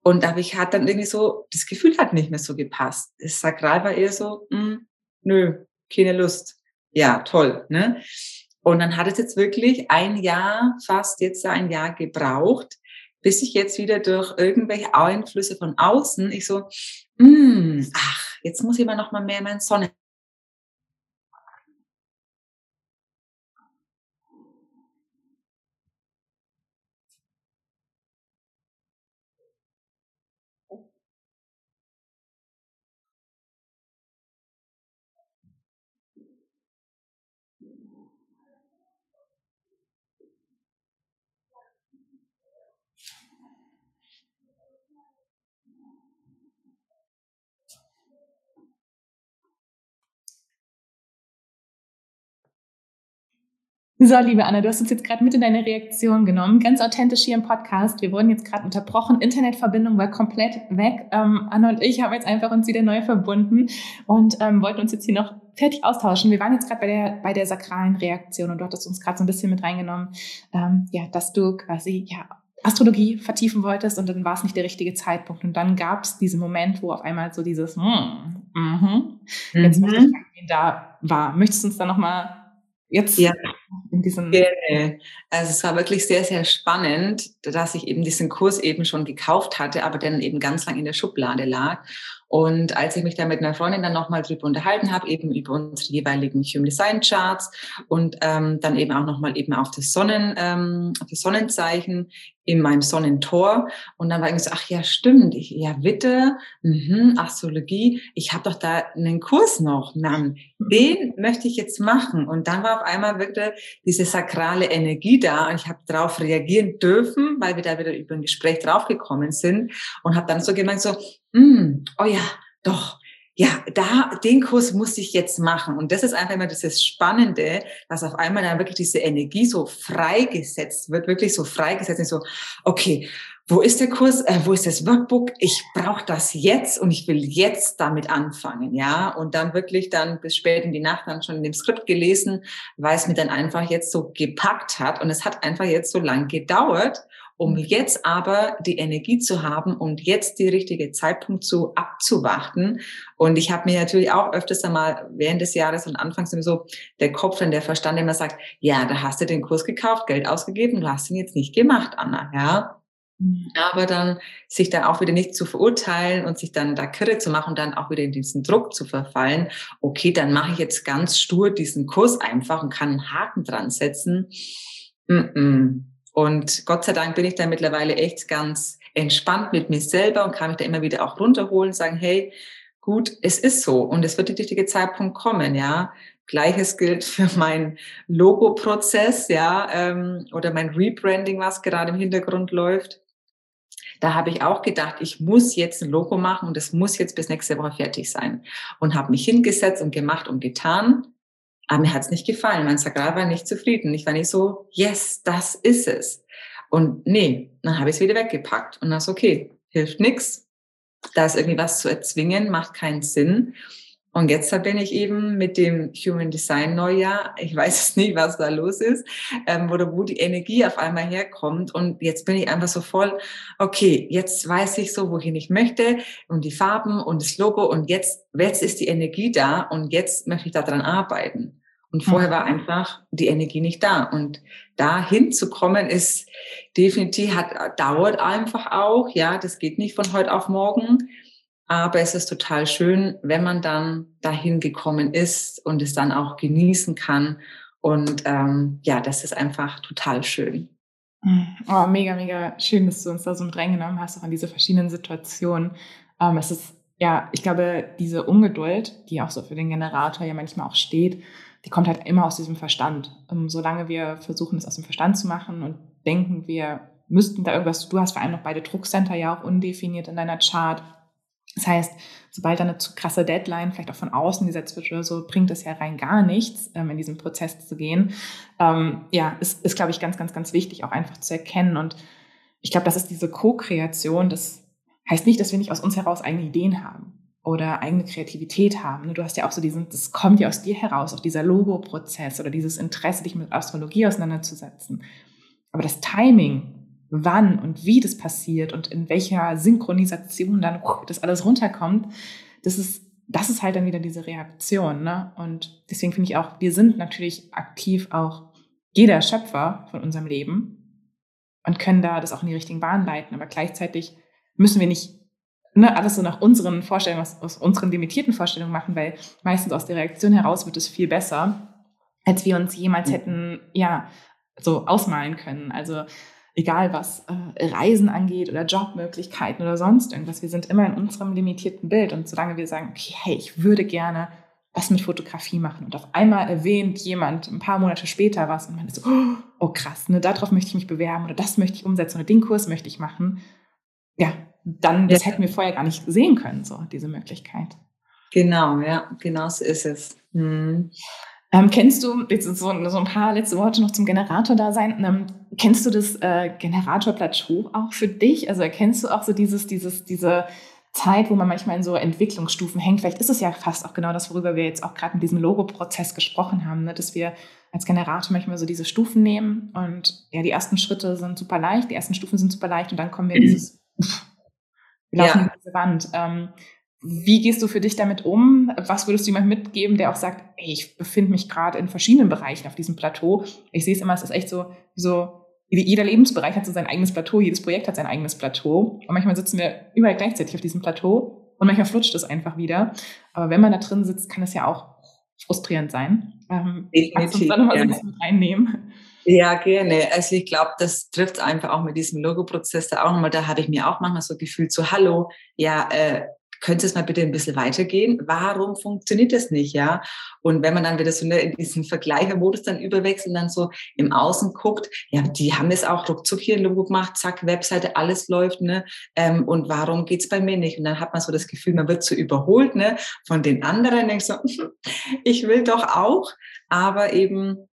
Und da habe ich hat dann irgendwie so, das Gefühl hat nicht mehr so gepasst. Das Sakral war eher so, mh, hm, nö, keine Lust. Ja, toll. Ne? Und dann hat es jetzt wirklich ein Jahr, fast jetzt ein Jahr gebraucht, bis ich jetzt wieder durch irgendwelche Einflüsse von außen, ich so, hm, ach, jetzt muss ich mal noch mal mehr in meinen Sonne So, liebe Anna, du hast uns jetzt gerade mit in deine Reaktion genommen. Ganz authentisch hier im Podcast. Wir wurden jetzt gerade unterbrochen. Internetverbindung war komplett weg. Ähm, Anna und ich haben jetzt einfach uns wieder neu verbunden und ähm, wollten uns jetzt hier noch fertig austauschen. Wir waren jetzt gerade bei der, bei der sakralen Reaktion und du hattest uns gerade so ein bisschen mit reingenommen, ähm, ja, dass du quasi, ja, Astrologie vertiefen wolltest und dann war es nicht der richtige Zeitpunkt. Und dann gab es diesen Moment, wo auf einmal so dieses, mm, mm, jetzt mhm. da war. Möchtest du uns da nochmal jetzt ja. in diesem. Also es war wirklich sehr, sehr spannend, dass ich eben diesen Kurs eben schon gekauft hatte, aber dann eben ganz lang in der Schublade lag. Und als ich mich da mit einer Freundin dann nochmal drüber unterhalten habe, eben über unsere jeweiligen Human Design Charts und ähm, dann eben auch nochmal eben auf das Sonnen, ähm, auf das Sonnenzeichen in meinem Sonnentor. Und dann war ich so, ach ja, stimmt, ich, ja, Witte, mhm, Astrologie, ich habe doch da einen Kurs noch, Mann, den möchte ich jetzt machen. Und dann war auf einmal wirklich diese sakrale Energie da und ich habe darauf reagieren dürfen, weil wir da wieder über ein Gespräch draufgekommen sind und habe dann so gemeint, so, mm, oh ja, doch, ja, da, den Kurs muss ich jetzt machen. Und das ist einfach immer dieses Spannende, dass auf einmal dann wirklich diese Energie so freigesetzt wird, wirklich so freigesetzt ist, so, okay, wo ist der Kurs, äh, wo ist das Workbook? Ich brauche das jetzt und ich will jetzt damit anfangen, ja. Und dann wirklich dann bis spät in die Nacht dann schon in dem Skript gelesen, weil es mir dann einfach jetzt so gepackt hat. Und es hat einfach jetzt so lang gedauert um jetzt aber die Energie zu haben und jetzt die richtige Zeitpunkt zu abzuwarten. Und ich habe mir natürlich auch öfters einmal während des Jahres und anfangs so der Kopf und der Verstand immer sagt, ja, da hast du den Kurs gekauft, Geld ausgegeben, du hast ihn jetzt nicht gemacht, Anna, ja. Mhm. Aber dann sich dann auch wieder nicht zu verurteilen und sich dann da kirre zu machen und dann auch wieder in diesen Druck zu verfallen. Okay, dann mache ich jetzt ganz stur diesen Kurs einfach und kann einen Haken dran setzen. Mm -mm und Gott sei Dank bin ich da mittlerweile echt ganz entspannt mit mir selber und kann mich da immer wieder auch runterholen, sagen, hey, gut, es ist so und es wird der richtige Zeitpunkt kommen, ja. Gleiches gilt für meinen Logo-Prozess, ja, ähm, oder mein Rebranding, was gerade im Hintergrund läuft. Da habe ich auch gedacht, ich muss jetzt ein Logo machen und es muss jetzt bis nächste Woche fertig sein. Und habe mich hingesetzt und gemacht und getan. Aber mir hat es nicht gefallen. Mein Sakral war nicht zufrieden. Ich war nicht so, yes, das ist es. Und nee, dann habe ich es wieder weggepackt. Und ist okay, hilft nichts. Da ist irgendwie was zu erzwingen, macht keinen Sinn. Und jetzt bin ich eben mit dem Human Design Neujahr, ich weiß es nicht, was da los ist, ähm, oder wo die Energie auf einmal herkommt. Und jetzt bin ich einfach so voll, okay, jetzt weiß ich so, wohin ich möchte und die Farben und das Logo und jetzt, jetzt ist die Energie da und jetzt möchte ich daran arbeiten. Und vorher war einfach die Energie nicht da. Und da hinzukommen ist definitiv, hat, dauert einfach auch. Ja, das geht nicht von heute auf morgen. Aber es ist total schön, wenn man dann dahin gekommen ist und es dann auch genießen kann Und ähm, ja, das ist einfach total schön. Mhm. Oh, mega, mega schön, dass du uns da so mit reingenommen hast, auch an diese verschiedenen Situationen. Ähm, es ist, ja, ich glaube, diese Ungeduld, die auch so für den Generator ja manchmal auch steht, die kommt halt immer aus diesem Verstand. Ähm, solange wir versuchen, es aus dem Verstand zu machen und denken, wir müssten da irgendwas, du hast vor allem noch beide Druckcenter ja auch undefiniert in deiner Chart, das heißt, sobald da eine zu krasse Deadline vielleicht auch von außen gesetzt wird oder so, bringt es ja rein gar nichts, ähm, in diesen Prozess zu gehen. Ähm, ja, ist, ist glaube ich, ganz, ganz, ganz wichtig, auch einfach zu erkennen. Und ich glaube, das ist diese Co-Kreation. Das heißt nicht, dass wir nicht aus uns heraus eigene Ideen haben oder eigene Kreativität haben. Du hast ja auch so diesen, das kommt ja aus dir heraus, auch dieser Logo-Prozess oder dieses Interesse, dich mit Astrologie auseinanderzusetzen. Aber das Timing wann und wie das passiert und in welcher Synchronisation dann das alles runterkommt, das ist, das ist halt dann wieder diese Reaktion. Ne? Und deswegen finde ich auch, wir sind natürlich aktiv auch jeder Schöpfer von unserem Leben und können da das auch in die richtigen Bahnen leiten. Aber gleichzeitig müssen wir nicht ne, alles so nach unseren Vorstellungen, aus, aus unseren limitierten Vorstellungen machen, weil meistens aus der Reaktion heraus wird es viel besser, als wir uns jemals mhm. hätten, ja, so ausmalen können. Also egal was äh, Reisen angeht oder Jobmöglichkeiten oder sonst irgendwas. Wir sind immer in unserem limitierten Bild. Und solange wir sagen, okay, hey, ich würde gerne was mit Fotografie machen und auf einmal erwähnt jemand ein paar Monate später was und man ist so, oh krass, ne, darauf möchte ich mich bewerben oder das möchte ich umsetzen oder den Kurs möchte ich machen. Ja, dann, das ja. hätten wir vorher gar nicht sehen können, so diese Möglichkeit. Genau, ja, genau so ist es. Hm. Ähm, kennst du, jetzt so, so, ein paar letzte Worte noch zum Generator-Dasein, ähm, kennst du das äh, Generator-Plateau auch für dich? Also erkennst du auch so dieses, dieses, diese Zeit, wo man manchmal in so Entwicklungsstufen hängt? Vielleicht ist es ja fast auch genau das, worüber wir jetzt auch gerade in diesem Logo-Prozess gesprochen haben, ne? dass wir als Generator manchmal so diese Stufen nehmen und ja, die ersten Schritte sind super leicht, die ersten Stufen sind super leicht und dann kommen wir in dieses, wir laufen ja. diese Wand. Ähm, wie gehst du für dich damit um? Was würdest du jemandem mitgeben, der auch sagt, ey, ich befinde mich gerade in verschiedenen Bereichen auf diesem Plateau? Ich sehe es immer, es ist echt so, so, jeder Lebensbereich hat so sein eigenes Plateau, jedes Projekt hat sein eigenes Plateau. Und manchmal sitzen wir überall gleichzeitig auf diesem Plateau und manchmal flutscht es einfach wieder. Aber wenn man da drin sitzt, kann es ja auch frustrierend sein. Ähm, kannst du uns da nochmal so ein bisschen mit reinnehmen? Ja, gerne. Also ich glaube, das trifft einfach auch mit diesem Logo-Prozess da auch nochmal. Da habe ich mir auch manchmal so gefühlt, so hallo, ja, äh, könnte es mal bitte ein bisschen weitergehen? Warum funktioniert das nicht, ja? Und wenn man dann wieder so in diesen Vergleichermodus dann überwechselt und dann so im Außen guckt, ja, die haben es auch ruckzuck hier ein Logo gemacht, zack, Webseite, alles läuft, ne? Ähm, und warum geht's bei mir nicht? Und dann hat man so das Gefühl, man wird so überholt, ne? Von den anderen, denkst so, ich will doch auch, aber eben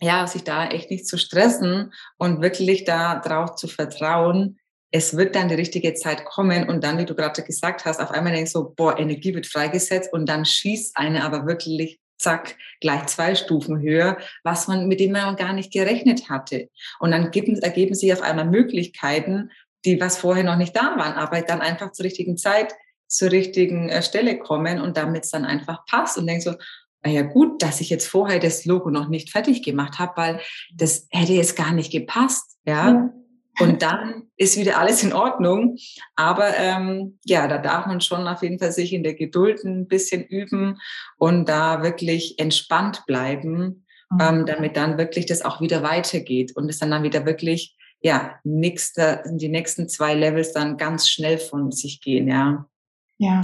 ja, sich da echt nicht zu stressen und wirklich da drauf zu vertrauen, es wird dann die richtige Zeit kommen und dann, wie du gerade gesagt hast, auf einmal denkst du boah, Energie wird freigesetzt und dann schießt eine aber wirklich zack, gleich zwei Stufen höher, was man, mit dem man gar nicht gerechnet hatte. Und dann geben, ergeben sich auf einmal Möglichkeiten, die was vorher noch nicht da waren, aber dann einfach zur richtigen Zeit, zur richtigen äh, Stelle kommen und damit es dann einfach passt und denkst so, na ja gut, dass ich jetzt vorher das Logo noch nicht fertig gemacht habe, weil das hätte jetzt gar nicht gepasst, ja. ja. Und dann ist wieder alles in Ordnung. Aber ähm, ja, da darf man schon auf jeden Fall sich in der Geduld ein bisschen üben und da wirklich entspannt bleiben, mhm. ähm, damit dann wirklich das auch wieder weitergeht und es dann dann wieder wirklich ja nächste, die nächsten zwei Levels dann ganz schnell von sich gehen, ja. Ja,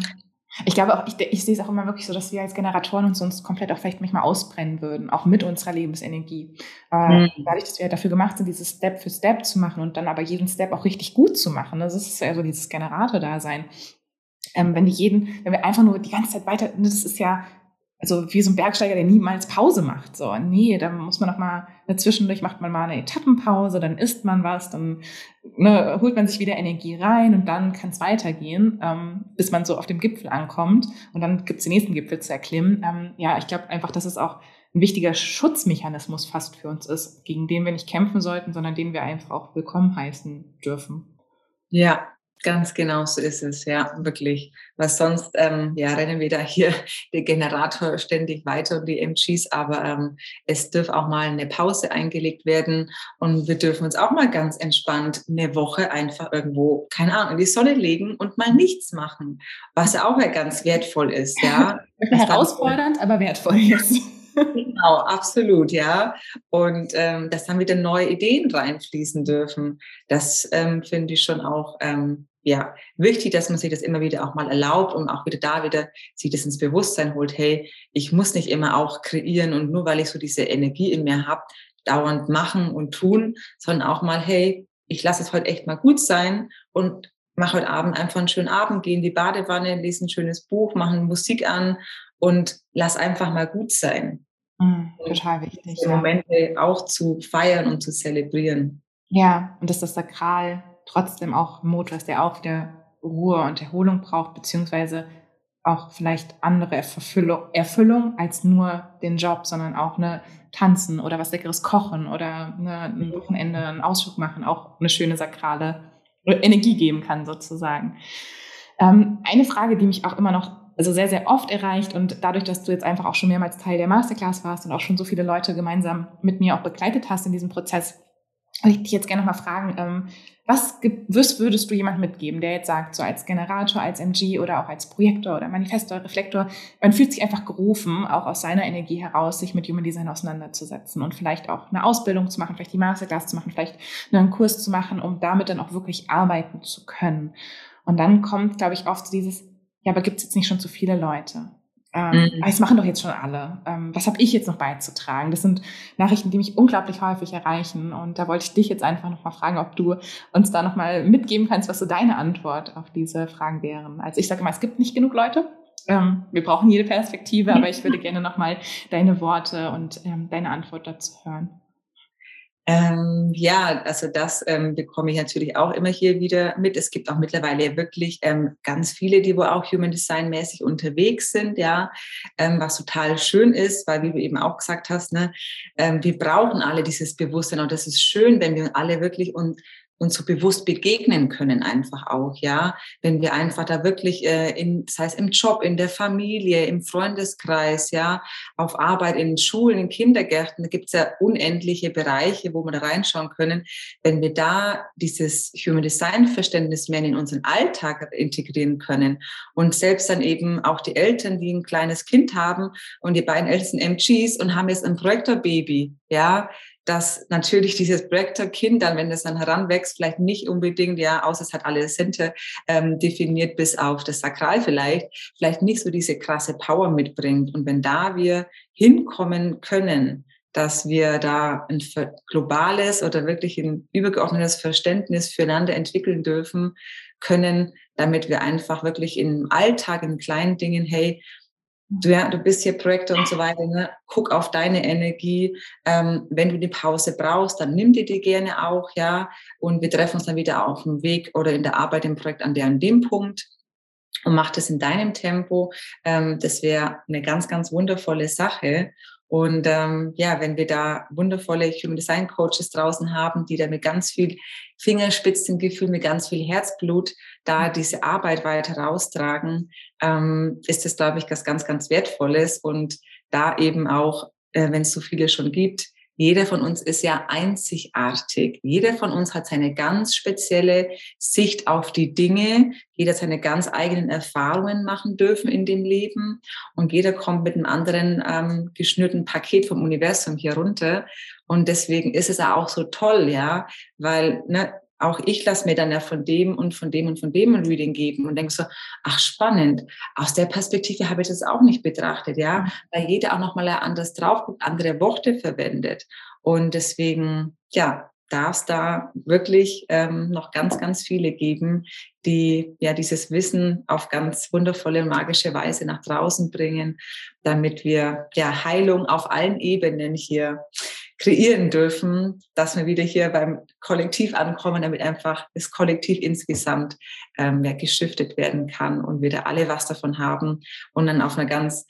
ich glaube auch, ich, ich sehe es auch immer wirklich so, dass wir als Generatoren uns sonst komplett auch vielleicht manchmal ausbrennen würden, auch mit unserer Lebensenergie. Äh, mhm. Dadurch, dass wir dafür gemacht sind, dieses Step für Step zu machen und dann aber jeden Step auch richtig gut zu machen. Das ist ja so dieses Generator-Dasein. Ähm, wenn wir jeden, wenn wir einfach nur die ganze Zeit weiter, das ist ja also wie so ein Bergsteiger, der niemals Pause macht. So, nee, da muss man noch mal zwischendurch macht man mal eine Etappenpause, dann isst man was, dann ne, holt man sich wieder Energie rein und dann kann es weitergehen, ähm, bis man so auf dem Gipfel ankommt und dann gibt es den nächsten Gipfel zu erklimmen. Ähm, ja, ich glaube einfach, dass es auch ein wichtiger Schutzmechanismus fast für uns ist, gegen den wir nicht kämpfen sollten, sondern den wir einfach auch willkommen heißen dürfen. Ja, Ganz genau so ist es, ja, wirklich. Was sonst, ähm, ja, rennen wir da hier der Generator ständig weiter und die MGs, aber ähm, es dürfte auch mal eine Pause eingelegt werden und wir dürfen uns auch mal ganz entspannt eine Woche einfach irgendwo, keine Ahnung, in die Sonne legen und mal nichts machen, was auch ja ganz wertvoll ist, ja. Herausfordernd, aber wertvoll jetzt. genau, absolut, ja. Und ähm, dass dann wieder neue Ideen reinfließen dürfen. Das ähm, finde ich schon auch ähm, ja, wichtig, dass man sich das immer wieder auch mal erlaubt und auch wieder da wieder sich das ins Bewusstsein holt, hey, ich muss nicht immer auch kreieren und nur weil ich so diese Energie in mir habe, dauernd machen und tun, sondern auch mal, hey, ich lasse es heute echt mal gut sein und mache heute Abend einfach einen schönen Abend, gehe in die Badewanne, lese ein schönes Buch, mache Musik an und lass einfach mal gut sein. Mhm, total wichtig. Ja. Momente auch zu feiern und zu zelebrieren. Ja, und dass das Sakral trotzdem auch ein Motor ist, der auch wieder Ruhe und Erholung braucht, beziehungsweise auch vielleicht andere Erfüllung, Erfüllung als nur den Job, sondern auch eine Tanzen oder was Leckeres kochen oder eine, ein Wochenende einen Ausflug machen, auch eine schöne sakrale Energie geben kann sozusagen. Ähm, eine Frage, die mich auch immer noch also sehr, sehr oft erreicht und dadurch, dass du jetzt einfach auch schon mehrmals Teil der Masterclass warst und auch schon so viele Leute gemeinsam mit mir auch begleitet hast in diesem Prozess, würde ich dich jetzt gerne noch mal fragen, ähm, was, was würdest du jemand mitgeben, der jetzt sagt, so als Generator, als MG oder auch als Projektor oder Manifestor, Reflektor, man fühlt sich einfach gerufen, auch aus seiner Energie heraus, sich mit Human Design auseinanderzusetzen und vielleicht auch eine Ausbildung zu machen, vielleicht die Masterclass zu machen, vielleicht einen Kurs zu machen, um damit dann auch wirklich arbeiten zu können. Und dann kommt, glaube ich, oft dieses, ja, aber gibt es jetzt nicht schon zu viele Leute? Ähm, mhm. Das machen doch jetzt schon alle. Ähm, was habe ich jetzt noch beizutragen? Das sind Nachrichten, die mich unglaublich häufig erreichen. Und da wollte ich dich jetzt einfach nochmal fragen, ob du uns da nochmal mitgeben kannst, was so deine Antwort auf diese Fragen wären. Also ich sage mal, es gibt nicht genug Leute. Ähm, wir brauchen jede Perspektive, aber ich würde gerne nochmal deine Worte und ähm, deine Antwort dazu hören. Ähm, ja, also das ähm, bekomme ich natürlich auch immer hier wieder mit. Es gibt auch mittlerweile wirklich ähm, ganz viele, die wo auch Human Design mäßig unterwegs sind, ja, ähm, was total schön ist, weil wie du eben auch gesagt hast, ne, ähm, wir brauchen alle dieses Bewusstsein und das ist schön, wenn wir alle wirklich und uns so bewusst begegnen können einfach auch, ja, wenn wir einfach da wirklich äh, in, das heißt im Job, in der Familie, im Freundeskreis, ja, auf Arbeit, in Schulen, in Kindergärten, da gibt es ja unendliche Bereiche, wo wir da reinschauen können. Wenn wir da dieses Human Design Verständnis mehr in unseren Alltag integrieren können und selbst dann eben auch die Eltern, die ein kleines Kind haben und die beiden ältesten MGs und haben jetzt ein Projektorbaby, ja, dass natürlich dieses Projektor-Kind dann, wenn es dann heranwächst, vielleicht nicht unbedingt, ja, außer es hat alle Sente ähm, definiert bis auf das Sakral vielleicht, vielleicht nicht so diese krasse Power mitbringt. Und wenn da wir hinkommen können, dass wir da ein globales oder wirklich ein übergeordnetes Verständnis füreinander entwickeln dürfen können, damit wir einfach wirklich im Alltag, in kleinen Dingen, hey, ja, du bist hier Projektor und so weiter, ne? guck auf deine Energie. Ähm, wenn du die Pause brauchst, dann nimm dir die gerne auch, ja. Und wir treffen uns dann wieder auf dem Weg oder in der Arbeit im Projekt an der an dem Punkt und mach das in deinem Tempo. Ähm, das wäre eine ganz, ganz wundervolle Sache. Und ähm, ja, wenn wir da wundervolle Human Design Coaches draußen haben, die da mit ganz viel Fingerspitzengefühl, mit ganz viel Herzblut da diese Arbeit weiter raustragen, ähm, ist das, glaube ich, was ganz, ganz Wertvolles. Und da eben auch, äh, wenn es so viele schon gibt, jeder von uns ist ja einzigartig. Jeder von uns hat seine ganz spezielle Sicht auf die Dinge. Jeder seine ganz eigenen Erfahrungen machen dürfen in dem Leben. Und jeder kommt mit einem anderen ähm, geschnürten Paket vom Universum hier runter. Und deswegen ist es auch so toll, ja, weil ne, auch ich lasse mir dann ja von dem und von dem und von dem ein Reading geben und denke so, ach spannend, aus der Perspektive habe ich das auch nicht betrachtet, ja, mhm. weil jeder auch nochmal anders drauf guckt, andere Worte verwendet. Und deswegen, ja, darf es da wirklich ähm, noch ganz, ganz viele geben, die ja dieses Wissen auf ganz wundervolle, magische Weise nach draußen bringen, damit wir ja Heilung auf allen Ebenen hier kreieren dürfen, dass wir wieder hier beim Kollektiv ankommen, damit einfach das Kollektiv insgesamt ähm, ja, geschiftet werden kann und wir da alle was davon haben und dann auf einer ganz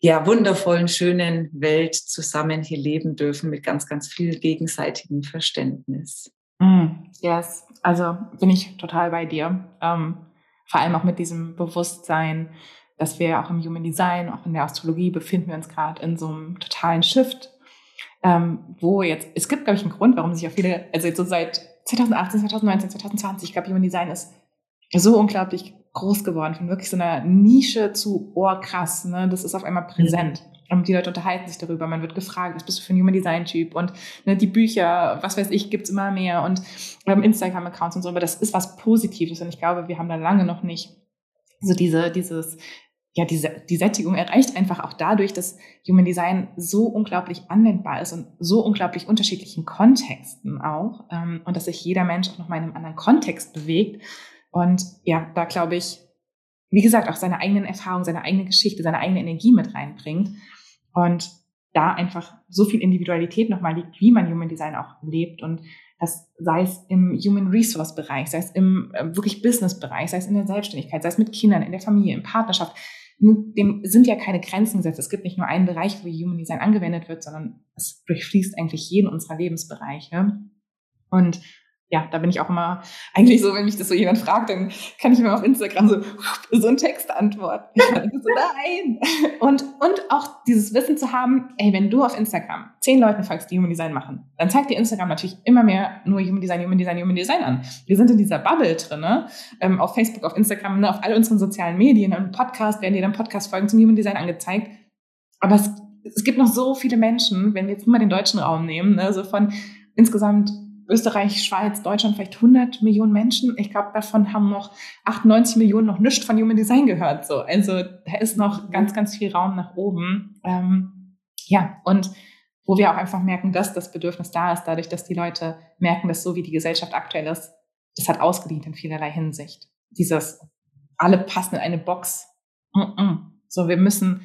ja, wundervollen, schönen Welt zusammen hier leben dürfen mit ganz, ganz viel gegenseitigem Verständnis. Mm, yes, also bin ich total bei dir. Ähm, vor allem auch mit diesem Bewusstsein, dass wir auch im Human Design, auch in der Astrologie befinden wir uns gerade in so einem totalen Shift ähm, wo jetzt, es gibt, glaube ich, einen Grund, warum sich auch viele, also jetzt so seit 2018, 2019, 2020, ich glaube, Human Design ist so unglaublich groß geworden, von wirklich so einer Nische zu, oh krass, ne, das ist auf einmal präsent. ähm, die Leute unterhalten sich darüber, man wird gefragt, was bist du für ein Human Design Typ und ne, die Bücher, was weiß ich, gibt's immer mehr und ähm, Instagram-Accounts und so, aber das ist was Positives und ich glaube, wir haben da lange noch nicht so diese, dieses, ja, diese, die Sättigung erreicht einfach auch dadurch, dass Human Design so unglaublich anwendbar ist und so unglaublich unterschiedlichen Kontexten auch ähm, und dass sich jeder Mensch auch nochmal in einem anderen Kontext bewegt und ja, da glaube ich, wie gesagt, auch seine eigenen Erfahrungen, seine eigene Geschichte, seine eigene Energie mit reinbringt. Und da einfach so viel Individualität nochmal liegt, wie man Human Design auch lebt und das sei es im Human Resource Bereich, sei es im äh, wirklich Business Bereich, sei es in der Selbstständigkeit, sei es mit Kindern, in der Familie, in Partnerschaft. Dem sind ja keine Grenzen gesetzt. Es gibt nicht nur einen Bereich, wo Human Design angewendet wird, sondern es durchfließt eigentlich jeden unserer Lebensbereiche. Und ja, da bin ich auch immer eigentlich so, wenn mich das so jemand fragt, dann kann ich mir auf Instagram so, so einen Text antworten. so, nein. Und, und auch dieses Wissen zu haben, ey, wenn du auf Instagram zehn Leuten folgst, die Human Design machen, dann zeigt dir Instagram natürlich immer mehr nur Human Design, Human Design, Human Design an. Wir sind in dieser Bubble drin, ne? Ähm, auf Facebook, auf Instagram, ne? auf all unseren sozialen Medien, im Podcast werden dir dann Podcast-Folgen zum Human Design angezeigt. Aber es, es gibt noch so viele Menschen, wenn wir jetzt nur mal den deutschen Raum nehmen, ne? so von insgesamt Österreich, Schweiz, Deutschland vielleicht 100 Millionen Menschen. Ich glaube, davon haben noch 98 Millionen noch nichts von Human Design gehört. So, also da ist noch ganz, ganz viel Raum nach oben. Ähm, ja, und wo wir auch einfach merken, dass das Bedürfnis da ist, dadurch, dass die Leute merken, dass so wie die Gesellschaft aktuell ist, das hat ausgedient in vielerlei Hinsicht. Dieses alle passen in eine Box. Mm -mm. So, wir müssen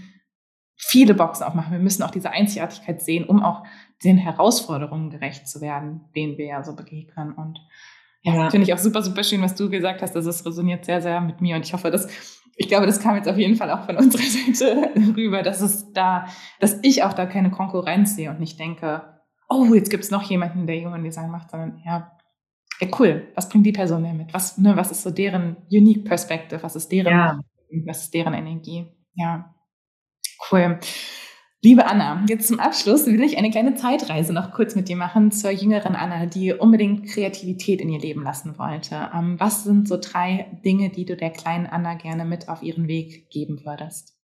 viele Boxen aufmachen. Wir müssen auch diese Einzigartigkeit sehen, um auch den Herausforderungen gerecht zu werden, denen wir ja so begegnen. Und ja, ja. finde ich auch super, super schön, was du gesagt hast. Also es resoniert sehr, sehr mit mir. Und ich hoffe, dass, ich glaube, das kam jetzt auf jeden Fall auch von unserer Seite rüber, dass es da, dass ich auch da keine Konkurrenz sehe und nicht denke, oh, jetzt gibt es noch jemanden, der Human Design macht, sondern ja, ja, cool. Was bringt die Person denn mit? Was, ne, was ist so deren Unique Perspective? Was ist deren, ja. was ist deren Energie? Ja. Cool. Liebe Anna, jetzt zum Abschluss will ich eine kleine Zeitreise noch kurz mit dir machen zur jüngeren Anna, die unbedingt Kreativität in ihr Leben lassen wollte. Ähm, was sind so drei Dinge, die du der kleinen Anna gerne mit auf ihren Weg geben würdest?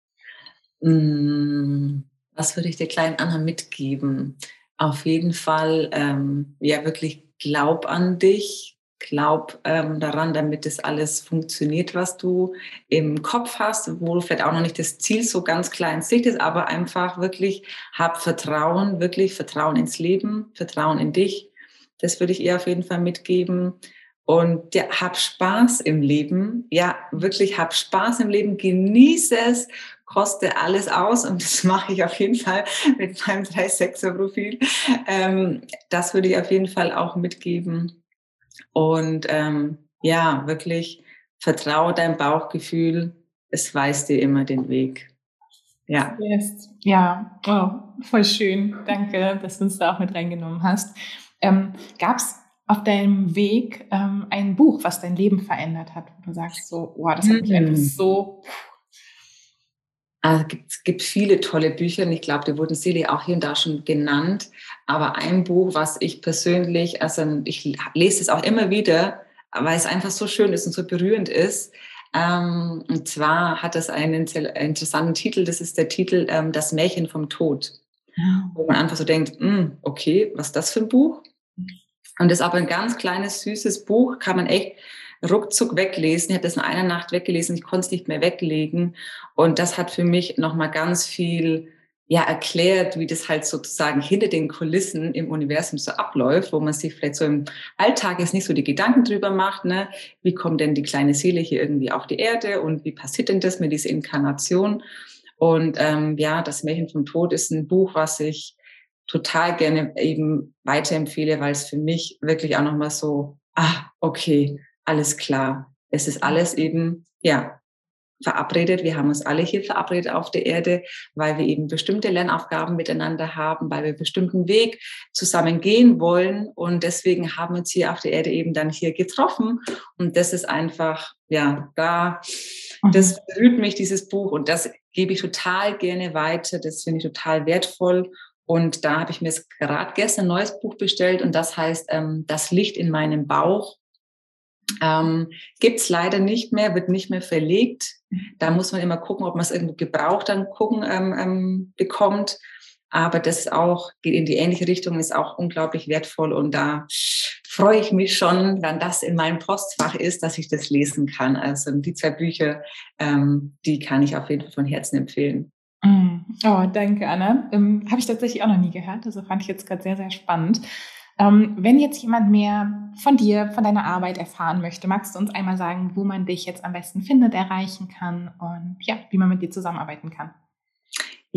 Mm, was würde ich der kleinen Anna mitgeben? Auf jeden Fall, ähm, ja, wirklich glaub an dich, glaub ähm, daran, damit das alles funktioniert, was du im Kopf hast, wo vielleicht auch noch nicht das Ziel so ganz klar in Sicht ist, aber einfach wirklich hab Vertrauen, wirklich Vertrauen ins Leben, Vertrauen in dich. Das würde ich ihr auf jeden Fall mitgeben. Und ja, hab Spaß im Leben. Ja, wirklich hab Spaß im Leben. Genieße es. Koste alles aus. Und das mache ich auf jeden Fall mit meinem 3-6er-Profil. Ähm, das würde ich auf jeden Fall auch mitgeben. Und ähm, ja, wirklich vertraue deinem Bauchgefühl, es weiß dir immer den Weg. Ja. Yes. Ja, oh, voll schön. Danke, dass du uns da auch mit reingenommen hast. Ähm, Gab es auf deinem Weg ähm, ein Buch, was dein Leben verändert hat, wo du sagst so, wow, das hat mich einfach mhm. so also es gibt, gibt viele tolle Bücher und ich glaube, die wurden Silly auch hier und da schon genannt. Aber ein Buch, was ich persönlich, also ich lese es auch immer wieder, weil es einfach so schön ist und so berührend ist. Ähm, und zwar hat es einen interessanten Titel, das ist der Titel ähm, Das Märchen vom Tod. Ja. Wo man einfach so denkt, hm, okay, was ist das für ein Buch? Und das ist aber ein ganz kleines, süßes Buch, kann man echt ruckzuck weglesen. Ich habe das in einer Nacht weggelesen, ich konnte es nicht mehr weglegen. Und das hat für mich nochmal ganz viel ja, erklärt, wie das halt sozusagen hinter den Kulissen im Universum so abläuft, wo man sich vielleicht so im Alltag jetzt nicht so die Gedanken drüber macht, ne? Wie kommt denn die kleine Seele hier irgendwie auf die Erde und wie passiert denn das mit dieser Inkarnation? Und ähm, ja, das Märchen vom Tod ist ein Buch, was ich total gerne eben weiterempfehle, weil es für mich wirklich auch nochmal so, ah, okay, alles klar. Es ist alles eben, ja, verabredet. Wir haben uns alle hier verabredet auf der Erde, weil wir eben bestimmte Lernaufgaben miteinander haben, weil wir einen bestimmten Weg zusammen gehen wollen. Und deswegen haben wir uns hier auf der Erde eben dann hier getroffen. Und das ist einfach, ja, da, das mhm. berührt mich, dieses Buch. Und das gebe ich total gerne weiter. Das finde ich total wertvoll. Und da habe ich mir gerade gestern ein neues Buch bestellt und das heißt ähm, Das Licht in meinem Bauch Ähm, Gibt es leider nicht mehr, wird nicht mehr verlegt. Da muss man immer gucken, ob man es irgendwo gebraucht dann gucken ähm, ähm, bekommt. Aber das auch geht in die ähnliche Richtung, ist auch unglaublich wertvoll und da freue ich mich schon, wenn das in meinem Postfach ist, dass ich das lesen kann. Also die zwei Bücher, ähm, die kann ich auf jeden Fall von Herzen empfehlen. Mm. Oh, danke, Anna. Ähm, Habe ich tatsächlich auch noch nie gehört. Also fand ich jetzt gerade sehr, sehr spannend. Ähm, wenn jetzt jemand mehr von dir, von deiner Arbeit erfahren möchte, magst du uns einmal sagen, wo man dich jetzt am besten findet, erreichen kann und ja, wie man mit dir zusammenarbeiten kann?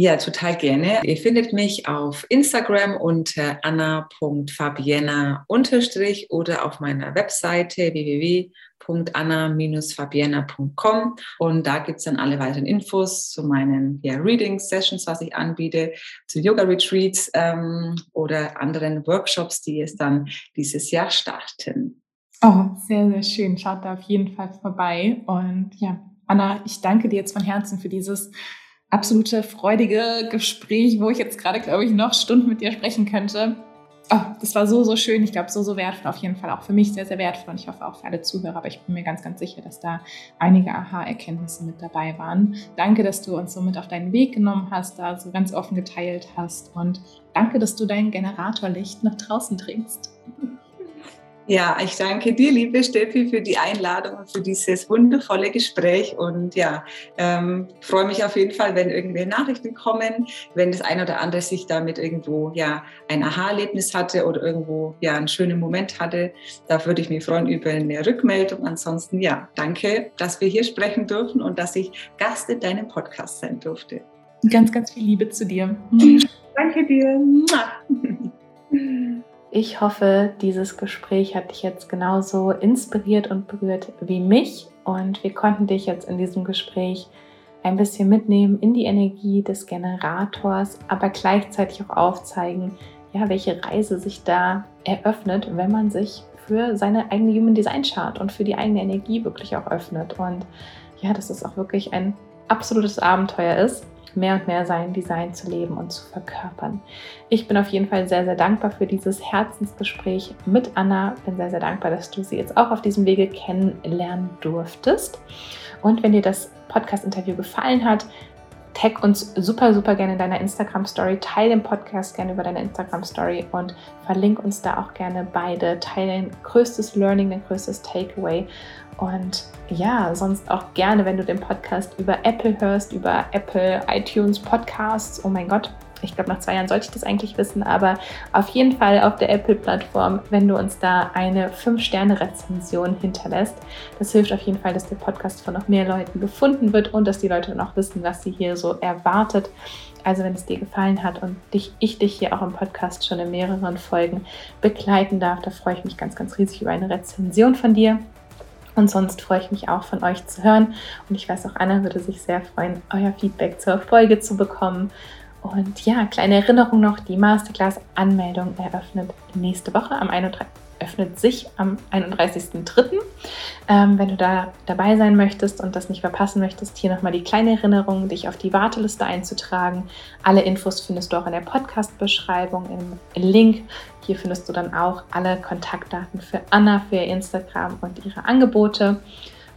Ja, total gerne. Ihr findet mich auf Instagram unter anna.fabienna oder auf meiner Webseite www.anna-fabienna.com und da gibt es dann alle weiteren Infos zu meinen ja, Reading-Sessions, was ich anbiete, zu Yoga-Retreats ähm, oder anderen Workshops, die es dann dieses Jahr starten. Oh, sehr, sehr schön. Schaut da auf jeden Fall vorbei. Und ja, Anna, ich danke dir jetzt von Herzen für dieses absolute freudige Gespräch, wo ich jetzt gerade, glaube ich, noch Stunden mit dir sprechen könnte. Oh, das war so, so schön. Ich glaube, so, so wertvoll. Auf jeden Fall auch für mich sehr, sehr wertvoll. Und ich hoffe auch für alle Zuhörer. Aber ich bin mir ganz, ganz sicher, dass da einige Aha-Erkenntnisse mit dabei waren. Danke, dass du uns so mit auf deinen Weg genommen hast, da so ganz offen geteilt hast. Und danke, dass du dein Generatorlicht nach draußen trinkst. Ja, ich danke dir, liebe Steffi, für die Einladung und für dieses wundervolle Gespräch. Und ja, ähm, freue mich auf jeden Fall, wenn irgendwelche Nachrichten kommen, wenn das ein oder andere sich damit irgendwo ja ein Aha-Erlebnis hatte oder irgendwo ja einen schönen Moment hatte. Da würde ich mich freuen über eine Rückmeldung. Ansonsten ja, danke, dass wir hier sprechen dürfen und dass ich Gast in deinem Podcast sein durfte. Ganz, ganz viel Liebe zu dir. Danke dir. Ich hoffe, dieses Gespräch hat dich jetzt genauso inspiriert und berührt wie mich. Und wir konnten dich jetzt in diesem Gespräch ein bisschen mitnehmen in die Energie des Generators, aber gleichzeitig auch aufzeigen, ja, welche Reise sich da eröffnet, wenn man sich für seine eigene Human Design Chart und für die eigene Energie wirklich auch öffnet. Und ja, dass es auch wirklich ein absolutes Abenteuer ist mehr und mehr sein Design zu leben und zu verkörpern. Ich bin auf jeden Fall sehr, sehr dankbar für dieses Herzensgespräch mit Anna. Bin sehr, sehr dankbar, dass du sie jetzt auch auf diesem Wege kennenlernen durftest. Und wenn dir das Podcast-Interview gefallen hat, tag uns super, super gerne in deiner Instagram-Story, teile den Podcast gerne über deine Instagram-Story und verlink uns da auch gerne beide. Teile dein größtes Learning, dein größtes Takeaway und ja, sonst auch gerne, wenn du den Podcast über Apple hörst, über Apple iTunes Podcasts. Oh mein Gott, ich glaube, nach zwei Jahren sollte ich das eigentlich wissen, aber auf jeden Fall auf der Apple-Plattform, wenn du uns da eine 5-Sterne-Rezension hinterlässt. Das hilft auf jeden Fall, dass der Podcast von noch mehr Leuten gefunden wird und dass die Leute dann auch wissen, was sie hier so erwartet. Also wenn es dir gefallen hat und dich, ich dich hier auch im Podcast schon in mehreren Folgen begleiten darf, da freue ich mich ganz, ganz riesig über eine Rezension von dir. Und sonst freue ich mich auch von euch zu hören. Und ich weiß auch, Anna würde sich sehr freuen, euer Feedback zur Folge zu bekommen. Und ja, kleine Erinnerung noch, die Masterclass-Anmeldung eröffnet nächste Woche am 31 öffnet sich am 31.03. Ähm, wenn du da dabei sein möchtest und das nicht verpassen möchtest, hier nochmal die kleine Erinnerung, dich auf die Warteliste einzutragen. Alle Infos findest du auch in der Podcast-Beschreibung im Link. Hier findest du dann auch alle Kontaktdaten für Anna, für ihr Instagram und ihre Angebote.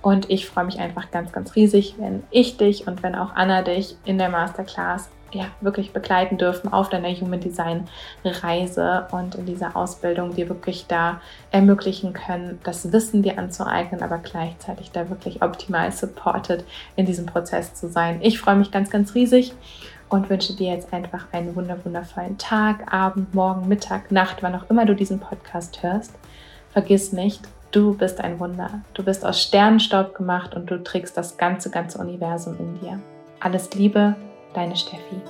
Und ich freue mich einfach ganz, ganz riesig, wenn ich dich und wenn auch Anna dich in der Masterclass ja, wirklich begleiten dürfen auf deiner Human Design Reise und in dieser Ausbildung dir wirklich da ermöglichen können, das Wissen dir anzueignen, aber gleichzeitig da wirklich optimal supported in diesem Prozess zu sein. Ich freue mich ganz, ganz riesig und wünsche dir jetzt einfach einen wundervollen Tag, Abend, Morgen, Mittag, Nacht, wann auch immer du diesen Podcast hörst. Vergiss nicht, du bist ein Wunder. Du bist aus Sternenstaub gemacht und du trägst das ganze, ganze Universum in dir. Alles Liebe, deine Steffi.